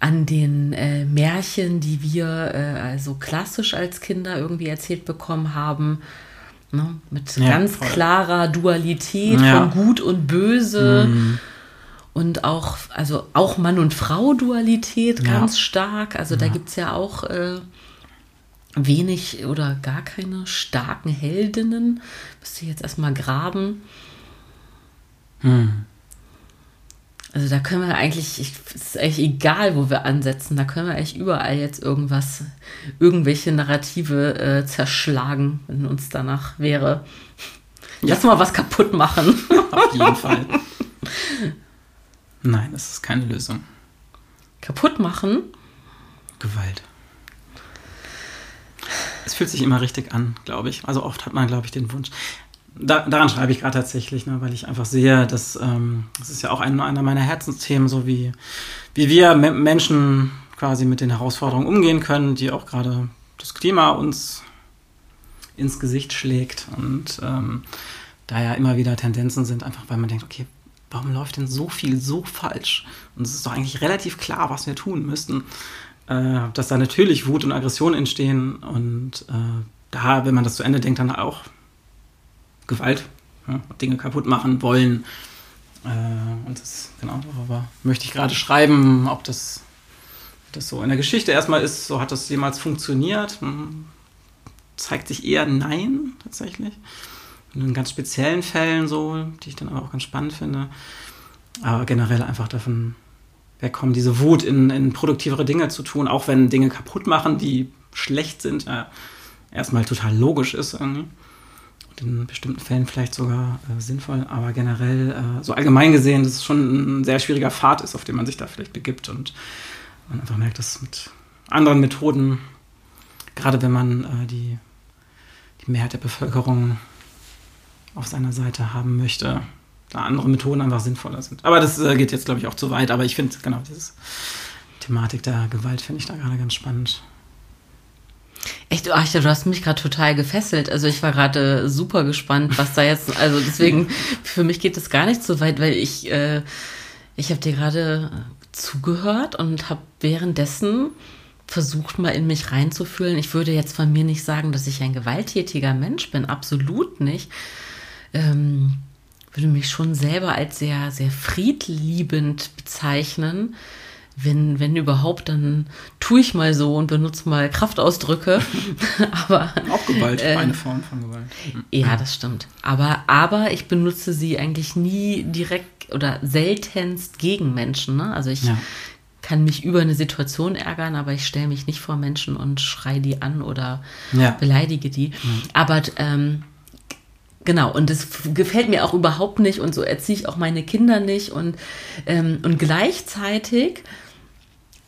an den äh, Märchen, die wir äh, also klassisch als Kinder irgendwie erzählt bekommen haben. Ne? Mit ja, ganz voll. klarer Dualität ja. von Gut und Böse. Mhm. Und auch, also auch Mann- und Frau-Dualität ganz ja. stark. Also da gibt es ja auch äh, wenig oder gar keine starken Heldinnen. Müsste ich jetzt erstmal graben. Mhm. Also da können wir eigentlich, ich, es ist eigentlich egal, wo wir ansetzen, da können wir eigentlich überall jetzt irgendwas, irgendwelche Narrative äh, zerschlagen, wenn uns danach wäre. Ja. Lass mal was kaputt machen. Auf jeden Fall. Nein, das ist keine Lösung. Kaputt machen? Gewalt. Es fühlt sich immer richtig an, glaube ich. Also oft hat man, glaube ich, den Wunsch da, daran schreibe ich gerade tatsächlich, ne, weil ich einfach sehe, dass ähm, das ist ja auch ein, einer meiner Herzensthemen, so wie, wie wir Menschen quasi mit den Herausforderungen umgehen können, die auch gerade das Klima uns ins Gesicht schlägt. Und ähm, da ja immer wieder Tendenzen sind, einfach weil man denkt, okay, warum läuft denn so viel so falsch? Und es ist doch eigentlich relativ klar, was wir tun müssten, äh, dass da natürlich Wut und Aggression entstehen. Und äh, da, wenn man das zu Ende denkt, dann auch Gewalt, ja, Dinge kaputt machen wollen. Äh, und das, genau, darüber möchte ich gerade schreiben, ob das, das so in der Geschichte erstmal ist, so hat das jemals funktioniert. Hm, zeigt sich eher nein, tatsächlich. In ganz speziellen Fällen so, die ich dann aber auch ganz spannend finde. Aber generell einfach davon wegkommen, diese Wut in, in produktivere Dinge zu tun, auch wenn Dinge kaputt machen, die schlecht sind, äh, erstmal total logisch ist irgendwie in bestimmten Fällen vielleicht sogar äh, sinnvoll, aber generell, äh, so allgemein gesehen, dass es schon ein sehr schwieriger Pfad ist, auf den man sich da vielleicht begibt und man einfach merkt, dass mit anderen Methoden, gerade wenn man äh, die, die Mehrheit der Bevölkerung auf seiner Seite haben möchte, da andere Methoden einfach sinnvoller sind. Aber das äh, geht jetzt, glaube ich, auch zu weit, aber ich finde, genau, diese Thematik der Gewalt finde ich da gerade ganz spannend. Echt, ach, du hast mich gerade total gefesselt. Also ich war gerade super gespannt, was da jetzt. Also deswegen, für mich geht das gar nicht so weit, weil ich, äh, ich habe dir gerade zugehört und habe währenddessen versucht, mal in mich reinzufühlen. Ich würde jetzt von mir nicht sagen, dass ich ein gewalttätiger Mensch bin, absolut nicht. Ähm, würde mich schon selber als sehr, sehr friedliebend bezeichnen wenn, wenn überhaupt, dann tue ich mal so und benutze mal Kraftausdrücke. aber auch Gewalt, äh, eine Form von Gewalt. Ja, das stimmt. Aber, aber ich benutze sie eigentlich nie direkt oder seltenst gegen Menschen. Ne? Also ich ja. kann mich über eine Situation ärgern, aber ich stelle mich nicht vor Menschen und schreie die an oder ja. beleidige die. Mhm. Aber ähm, Genau, und das gefällt mir auch überhaupt nicht und so erziehe ich auch meine Kinder nicht und, ähm, und gleichzeitig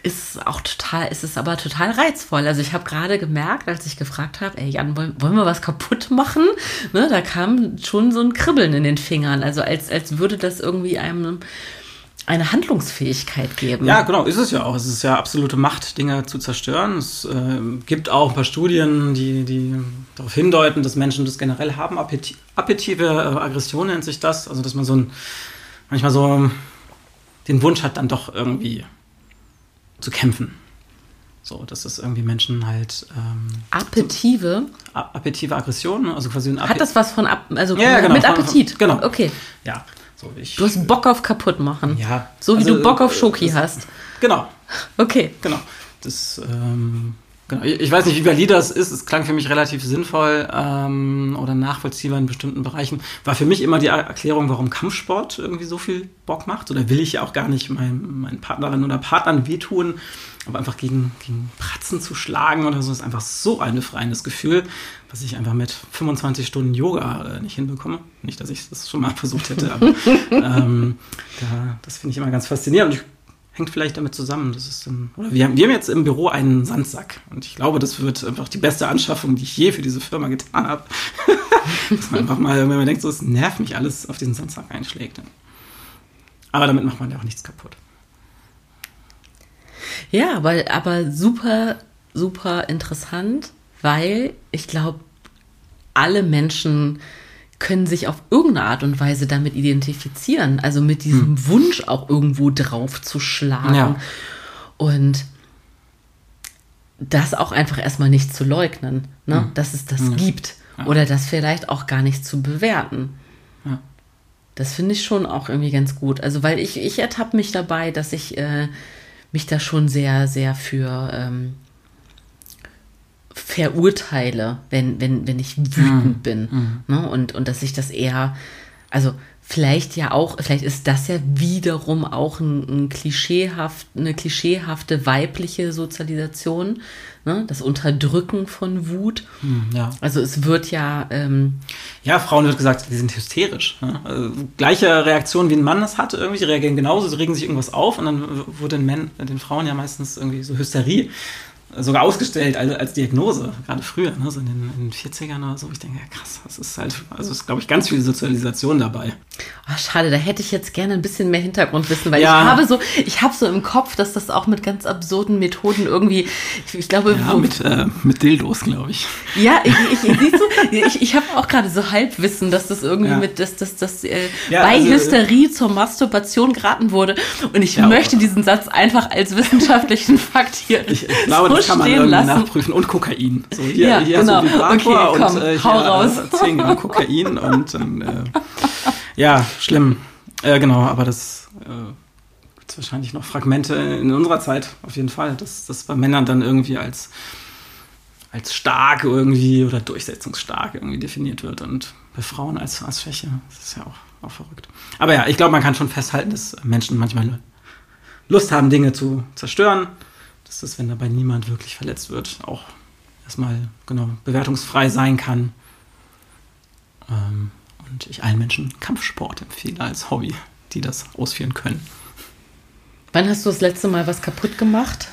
ist auch total, ist es aber total reizvoll. Also ich habe gerade gemerkt, als ich gefragt habe, ey Jan, wollen, wollen wir was kaputt machen? Ne, da kam schon so ein Kribbeln in den Fingern. Also als, als würde das irgendwie einem eine Handlungsfähigkeit geben. Ja, genau, ist es ja auch. Es ist ja absolute Macht, Dinge zu zerstören. Es äh, gibt auch ein paar Studien, die, die darauf hindeuten, dass Menschen das generell haben. Appeti appetitive äh, Aggression nennt sich das. Also, dass man so ein, manchmal so den Wunsch hat, dann doch irgendwie zu kämpfen. So, dass das irgendwie Menschen halt. Ähm, Appetive? So, appetive Aggression, also quasi ein Appe Hat das was von Ab also ja, genau, mit Appetit? Von, genau. Okay. Ja. So, ich, du hast Bock auf kaputt machen. Ja. So wie also, du Bock auf Schoki das, hast. Genau. Okay. Genau. Das, ähm, genau. Ich, weiß nicht, wie valid das ist. Es klang für mich relativ sinnvoll ähm, oder nachvollziehbar in bestimmten Bereichen. War für mich immer die Erklärung, warum Kampfsport irgendwie so viel Bock macht. Oder will ich ja auch gar nicht meinen, meinen Partnerinnen oder Partnern wehtun. Aber einfach gegen, gegen Pratzen zu schlagen oder so ist einfach so ein befreiendes Gefühl, was ich einfach mit 25 Stunden Yoga äh, nicht hinbekomme. Nicht, dass ich das schon mal versucht hätte, aber ähm, da, das finde ich immer ganz faszinierend. Ich hängt vielleicht damit zusammen. Das ist dann, oder wir haben, wir haben jetzt im Büro einen Sandsack und ich glaube, das wird einfach die beste Anschaffung, die ich je für diese Firma getan habe. Dass man einfach mal, wenn man denkt, so, es nervt mich alles, auf diesen Sandsack einschlägt. Aber damit macht man ja auch nichts kaputt. Ja, aber, aber super, super interessant, weil ich glaube, alle Menschen können sich auf irgendeine Art und Weise damit identifizieren. Also mit diesem hm. Wunsch auch irgendwo drauf zu schlagen. Ja. Und das auch einfach erstmal nicht zu leugnen, ne? Hm. dass es das hm. gibt. Ja. Oder das vielleicht auch gar nicht zu bewerten. Ja. Das finde ich schon auch irgendwie ganz gut. Also, weil ich, ich ertappe mich dabei, dass ich äh, mich da schon sehr, sehr für ähm, verurteile, wenn, wenn, wenn ich wütend mhm. bin. Mhm. Ne? Und, und dass ich das eher, also vielleicht ja auch, vielleicht ist das ja wiederum auch ein, ein klischeehaft, eine klischeehafte weibliche Sozialisation, ne? das Unterdrücken von Wut. Hm, ja. Also es wird ja. Ähm, ja, Frauen wird gesagt, die sind hysterisch. Ne? Also, gleiche Reaktion wie ein Mann das hat, irgendwie, reagieren genauso, sie regen sich irgendwas auf und dann wurde den, Männern, den Frauen ja meistens irgendwie so Hysterie sogar ausgestellt als, als Diagnose, gerade früher, ne, so in den, in den 40ern oder so. Ich denke, ja krass, das ist halt, also ist, glaube ich, ganz viel Sozialisation dabei. Oh, schade, da hätte ich jetzt gerne ein bisschen mehr Hintergrundwissen, weil ja. ich habe so, ich habe so im Kopf, dass das auch mit ganz absurden Methoden irgendwie, ich, ich glaube, ja, mit, äh, mit Dildos, glaube ich. Ja, ich, ich, siehst du, ich, ich habe auch gerade so Halbwissen, dass das irgendwie ja. mit, dass das, das äh, ja, bei also, Hysterie zur Masturbation geraten wurde. Und ich möchte diesen Satz einfach als wissenschaftlichen Fakt hier. Ich, glaube, so kann man irgendwie lassen. nachprüfen. Und Kokain. So, hier, ja, hier genau. so okay, komm, und äh, hier, hau raus. 10 Gramm Kokain und dann, äh, ja, schlimm. Äh, genau, aber das äh, gibt wahrscheinlich noch Fragmente in unserer Zeit, auf jeden Fall, dass das bei Männern dann irgendwie als, als stark irgendwie oder durchsetzungsstark irgendwie definiert wird und bei Frauen als, als Schwäche. Das ist ja auch, auch verrückt. Aber ja, ich glaube, man kann schon festhalten, dass Menschen manchmal Lust haben, Dinge zu zerstören dass das, wenn dabei niemand wirklich verletzt wird, auch erstmal genau bewertungsfrei sein kann. Ähm, und ich allen Menschen Kampfsport empfehle als Hobby, die das ausführen können. Wann hast du das letzte Mal was kaputt gemacht?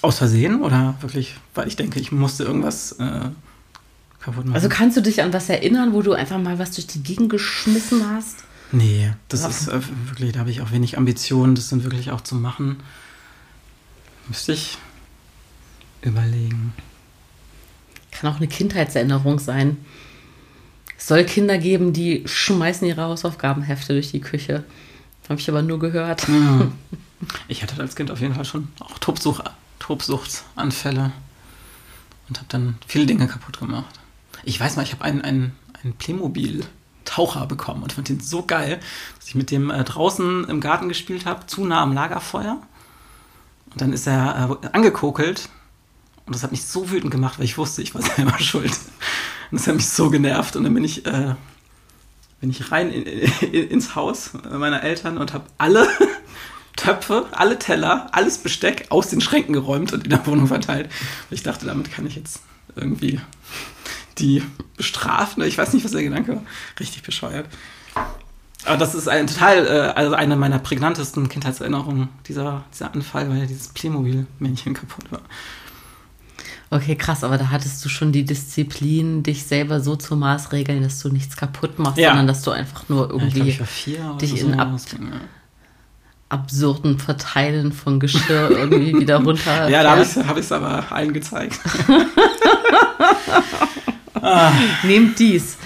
Aus Versehen oder wirklich, weil ich denke, ich musste irgendwas äh, kaputt machen? Also kannst du dich an was erinnern, wo du einfach mal was durch die Gegend geschmissen hast? Nee, das ja. ist äh, wirklich, da habe ich auch wenig Ambitionen, das dann wirklich auch zu machen. Müsste ich überlegen. Kann auch eine Kindheitserinnerung sein. Es soll Kinder geben, die schmeißen ihre Hausaufgabenhefte durch die Küche. Habe ich aber nur gehört. Ja. Ich hatte als Kind auf jeden Fall schon auch Tobsuch, Tobsuchtsanfälle und habe dann viele Dinge kaputt gemacht. Ich weiß mal, ich habe einen, einen, einen Playmobil Taucher bekommen und fand den so geil, dass ich mit dem äh, draußen im Garten gespielt habe, zu nah am Lagerfeuer. Und dann ist er äh, angekokelt und das hat mich so wütend gemacht, weil ich wusste, ich war selber schuld. Und das hat mich so genervt und dann bin ich, äh, bin ich rein in, in, ins Haus meiner Eltern und habe alle Töpfe, alle Teller, alles Besteck aus den Schränken geräumt und in der Wohnung verteilt. Ich dachte, damit kann ich jetzt irgendwie die bestrafen. Ich weiß nicht, was der Gedanke war. Richtig bescheuert. Aber das ist ein total, äh, also eine meiner prägnantesten Kindheitserinnerungen, dieser, dieser Anfall, weil ja dieses Playmobil-Männchen kaputt war. Okay, krass, aber da hattest du schon die Disziplin, dich selber so zu maßregeln, dass du nichts kaputt machst, ja. sondern dass du einfach nur irgendwie ja, glaub, dich so in ab absurden Verteilen von Geschirr irgendwie wieder runter. ja, da habe ich es hab aber allen gezeigt. Ah. Nehmt dies.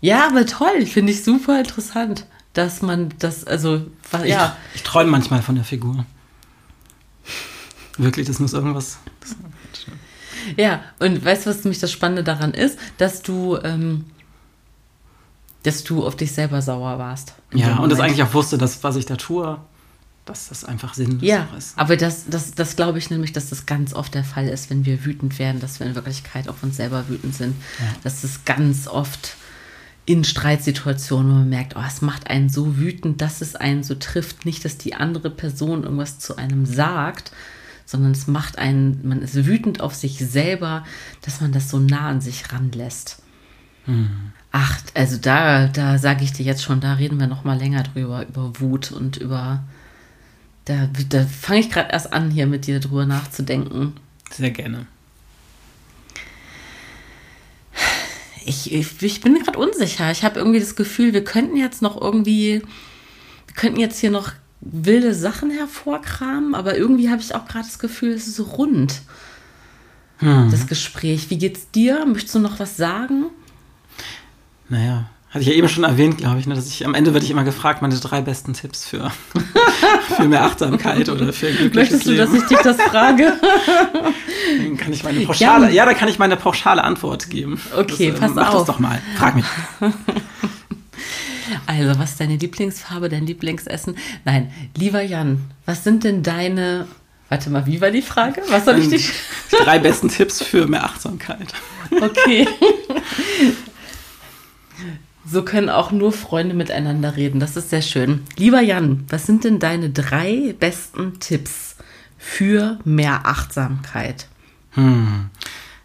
Ja, aber toll, finde ich super interessant, dass man das, also, ja. Ich, ich träume manchmal von der Figur. Wirklich, das muss irgendwas. Das, ja, und weißt du, was nämlich das Spannende daran ist? Dass du, ähm, dass du auf dich selber sauer warst. Ja, und das eigentlich auch wusste, dass was ich da tue, dass das einfach sinnlos ja, ist. Aber das, das, das glaube ich nämlich, dass das ganz oft der Fall ist, wenn wir wütend werden, dass wir in Wirklichkeit auf uns selber wütend sind. Ja. Dass es ganz oft in Streitsituationen, wo man merkt, oh, es macht einen so wütend, dass es einen so trifft. Nicht, dass die andere Person irgendwas zu einem sagt, sondern es macht einen, man ist wütend auf sich selber, dass man das so nah an sich ranlässt. Hm. Ach, also da, da sage ich dir jetzt schon, da reden wir noch mal länger drüber, über Wut und über, da, da fange ich gerade erst an, hier mit dir drüber nachzudenken. Sehr gerne. Ich, ich, ich bin gerade unsicher. Ich habe irgendwie das Gefühl, wir könnten jetzt noch irgendwie, wir könnten jetzt hier noch wilde Sachen hervorkramen, aber irgendwie habe ich auch gerade das Gefühl, es ist so rund, hm. das Gespräch. Wie geht's dir? Möchtest du noch was sagen? Naja, hatte ich ja eben schon erwähnt, glaube ich, ne, dass ich am Ende werde ich immer gefragt, meine drei besten Tipps für, für mehr Achtsamkeit oder für glückliches Möchtest du, Leben. dass ich dich das frage? Dann kann ich meine pauschale, ja, ja da kann ich meine pauschale Antwort geben. Okay, das, pass mach auf. das doch mal. Frag mich. Also, was ist deine Lieblingsfarbe, dein Lieblingsessen? Nein, lieber Jan, was sind denn deine. Warte mal, wie war die Frage? Was soll ich Ähm, dich. Die drei besten Tipps für mehr Achtsamkeit. Okay. So können auch nur Freunde miteinander reden. Das ist sehr schön. Lieber Jan, was sind denn deine drei besten Tipps für mehr Achtsamkeit? Hm.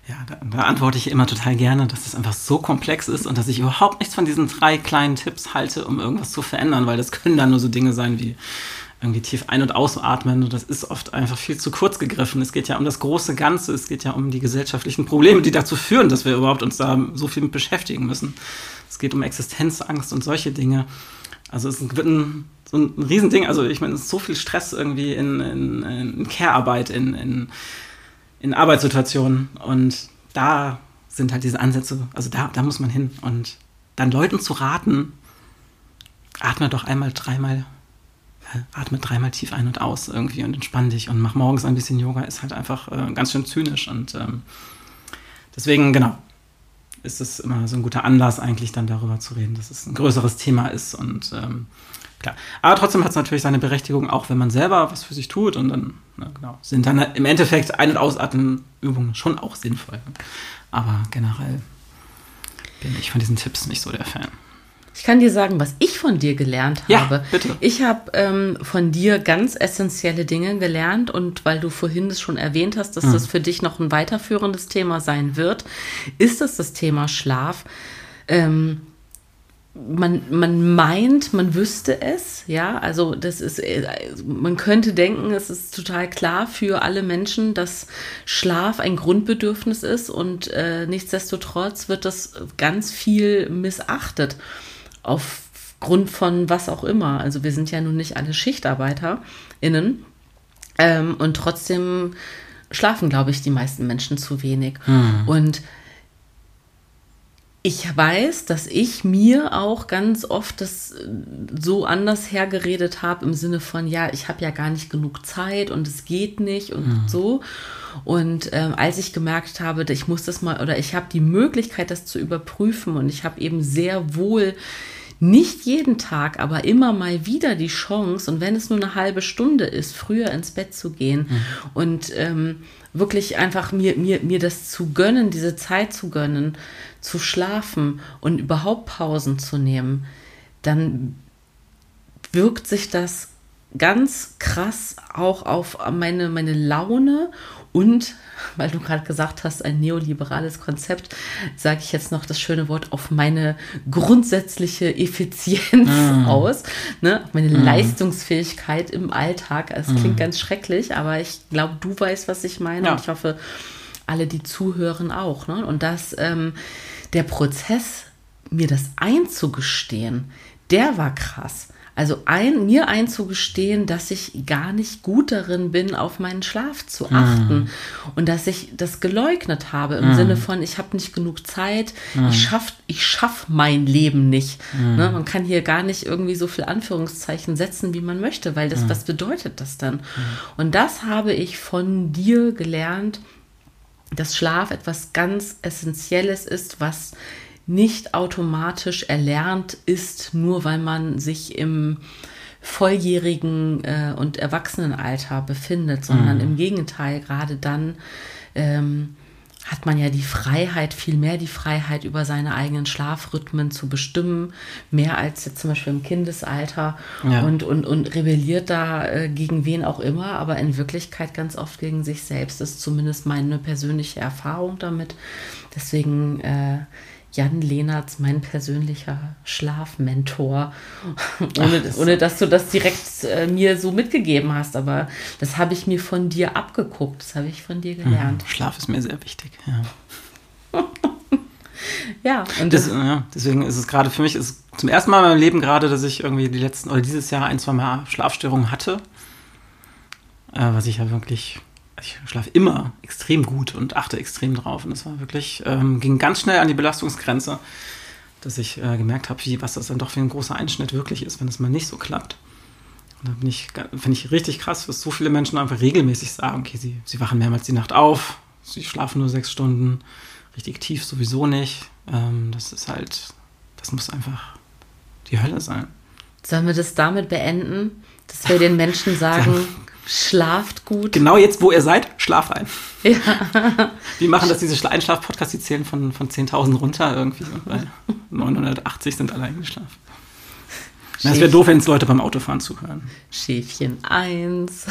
Ja, da, da antworte ich immer total gerne, dass das einfach so komplex ist und dass ich überhaupt nichts von diesen drei kleinen Tipps halte, um irgendwas zu verändern, weil das können dann nur so Dinge sein wie irgendwie tief ein- und ausatmen und das ist oft einfach viel zu kurz gegriffen. Es geht ja um das große Ganze, es geht ja um die gesellschaftlichen Probleme, die dazu führen, dass wir überhaupt uns da so viel mit beschäftigen müssen. Es geht um Existenzangst und solche Dinge. Also es wird ein, so ein Riesending, also ich meine, es ist so viel Stress irgendwie in, in, in Care-Arbeit, in, in in Arbeitssituationen. Und da sind halt diese Ansätze, also da, da muss man hin. Und dann Leuten zu raten, atme doch einmal, dreimal, atme dreimal tief ein und aus irgendwie und entspann dich und mach morgens ein bisschen Yoga, ist halt einfach äh, ganz schön zynisch. Und ähm, deswegen, genau, ist es immer so ein guter Anlass, eigentlich dann darüber zu reden, dass es ein größeres Thema ist und ähm, klar. Aber trotzdem hat es natürlich seine Berechtigung, auch wenn man selber was für sich tut und dann, na, genau, sind dann im Endeffekt Ein- und Ausatmenübungen schon auch sinnvoll. Aber generell bin ich von diesen Tipps nicht so der Fan. Ich kann dir sagen, was ich von dir gelernt Ja, habe. bitte. Ich habe ähm, von dir ganz essentielle Dinge gelernt und weil du vorhin das schon erwähnt hast, dass Mhm. das für dich noch ein weiterführendes Thema sein wird, ist das das Thema Schlaf. Ähm, man, man meint, man wüsste es, ja, also das ist, äh, man könnte denken, es ist total klar für alle Menschen, dass Schlaf ein Grundbedürfnis ist und äh, nichtsdestotrotz wird das ganz viel missachtet aufgrund von was auch immer. Also wir sind ja nun nicht alle SchichtarbeiterInnen ähm, und trotzdem schlafen, glaube ich, die meisten Menschen zu wenig. Und ich weiß, dass ich mir auch ganz oft das äh, so anders hergeredet habe im Sinne von, ja, ich habe ja gar nicht genug Zeit und es geht nicht und so. Und ähm, als ich gemerkt habe, ich muss das mal oder ich habe die Möglichkeit, das zu überprüfen und ich habe eben sehr wohl nicht jeden Tag, aber immer mal wieder die Chance, und wenn es nur eine halbe Stunde ist, früher ins Bett zu gehen und ähm, wirklich einfach mir, mir, mir das zu gönnen, diese Zeit zu gönnen, zu schlafen und überhaupt Pausen zu nehmen, dann wirkt sich das ganz krass auch auf meine, meine Laune und, weil du gerade gesagt hast, ein neoliberales Konzept, sage ich jetzt noch das schöne Wort, auf meine grundsätzliche Effizienz aus, ne? auf meine Leistungsfähigkeit im Alltag. Es klingt ganz schrecklich, aber ich glaube, du weißt, was ich meine Ja. und ich hoffe, alle, die zuhören, auch. Ne? Und dass ähm, der Prozess, mir das einzugestehen, der war krass. Also ein, mir einzugestehen, dass ich gar nicht gut darin bin, auf meinen Schlaf zu achten. Und dass ich das geleugnet habe im Sinne von, ich habe nicht genug Zeit, ich schaff, ich schaff mein Leben nicht. Ne? Man kann hier gar nicht irgendwie so viel Anführungszeichen setzen, wie man möchte, weil das, was bedeutet das dann? Und das habe ich von dir gelernt, dass Schlaf etwas ganz Essentielles ist, was nicht automatisch erlernt ist, nur weil man sich im volljährigen äh, und Erwachsenenalter befindet, sondern im Gegenteil, gerade dann ähm, hat man ja die Freiheit, viel mehr die Freiheit, über seine eigenen Schlafrhythmen zu bestimmen, mehr als jetzt zum Beispiel im Kindesalter Ja. und, und, und rebelliert da äh, gegen wen auch immer, aber in Wirklichkeit ganz oft gegen sich selbst. Das ist zumindest meine persönliche Erfahrung damit. Deswegen, äh, Jan Lehnertz, mein persönlicher Schlafmentor, ohne, Ach, ohne dass du das direkt äh, mir so mitgegeben hast. Aber das habe ich mir von dir abgeguckt, das habe ich von dir gelernt. Mhm. Schlaf ist mir sehr wichtig, ja. ja, und das, ja, deswegen ist es gerade für mich ist zum ersten Mal in meinem Leben gerade, dass ich irgendwie die letzten oder dieses Jahr ein, zwei Mal Schlafstörungen hatte. Äh, was ich ja wirklich ich schlafe immer extrem gut und achte extrem drauf. Und das war wirklich, ähm, ging ganz schnell an die Belastungsgrenze, dass ich äh, gemerkt habe, wie, was das dann doch für ein großer Einschnitt wirklich ist, wenn es mal nicht so klappt. Und da bin ich, finde ich richtig krass, dass so viele Menschen einfach regelmäßig sagen, okay, sie, sie wachen mehrmals die Nacht auf, sie schlafen nur sechs Stunden, richtig tief sowieso nicht. Ähm, das ist halt, das muss einfach die Hölle sein. Sollen wir das damit beenden, dass wir den Menschen sagen, Schlaft gut. Genau jetzt, wo ihr seid, schlaf ein. Ja. Die machen das, diese Einschlaf-Podcasts, die zählen von, von 10.000 runter irgendwie, weil 980 sind alle eingeschlafen. Es wäre doof, wenn es Leute beim Autofahren zuhören. Schäfchen 1,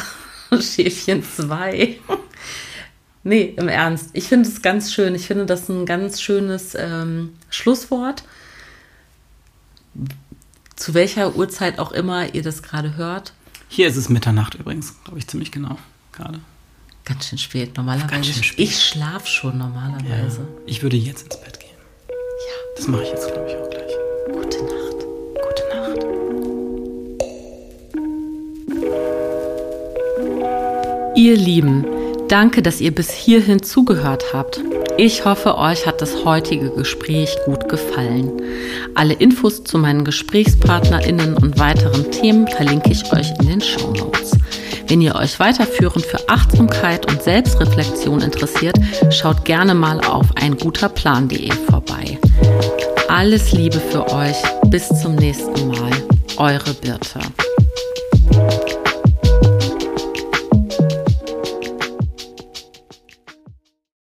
Schäfchen 2. Nee, im Ernst. Ich finde es ganz schön. Ich finde das ein ganz schönes ähm, Schlusswort. Zu welcher Uhrzeit auch immer ihr das gerade hört. Hier ist es Mitternacht übrigens, glaube ich, ziemlich genau gerade. Ganz schön spät, normalerweise. Ganz schön spät. Ich schlafe schon normalerweise. Ja, ich würde jetzt ins Bett gehen. Ja. Das mache ich jetzt, glaube ich, auch gleich. Gute Nacht. Gute Nacht. Ihr Lieben, danke, dass ihr bis hierhin zugehört habt. Ich hoffe, euch hat das heutige Gespräch gut gefallen. Alle Infos zu meinen GesprächspartnerInnen und weiteren Themen verlinke ich euch in den Show Notes. Wenn ihr euch weiterführend für Achtsamkeit und Selbstreflexion interessiert, schaut gerne mal auf einguterplan.de vorbei. Alles Liebe für euch. Bis zum nächsten Mal. Eure Birte.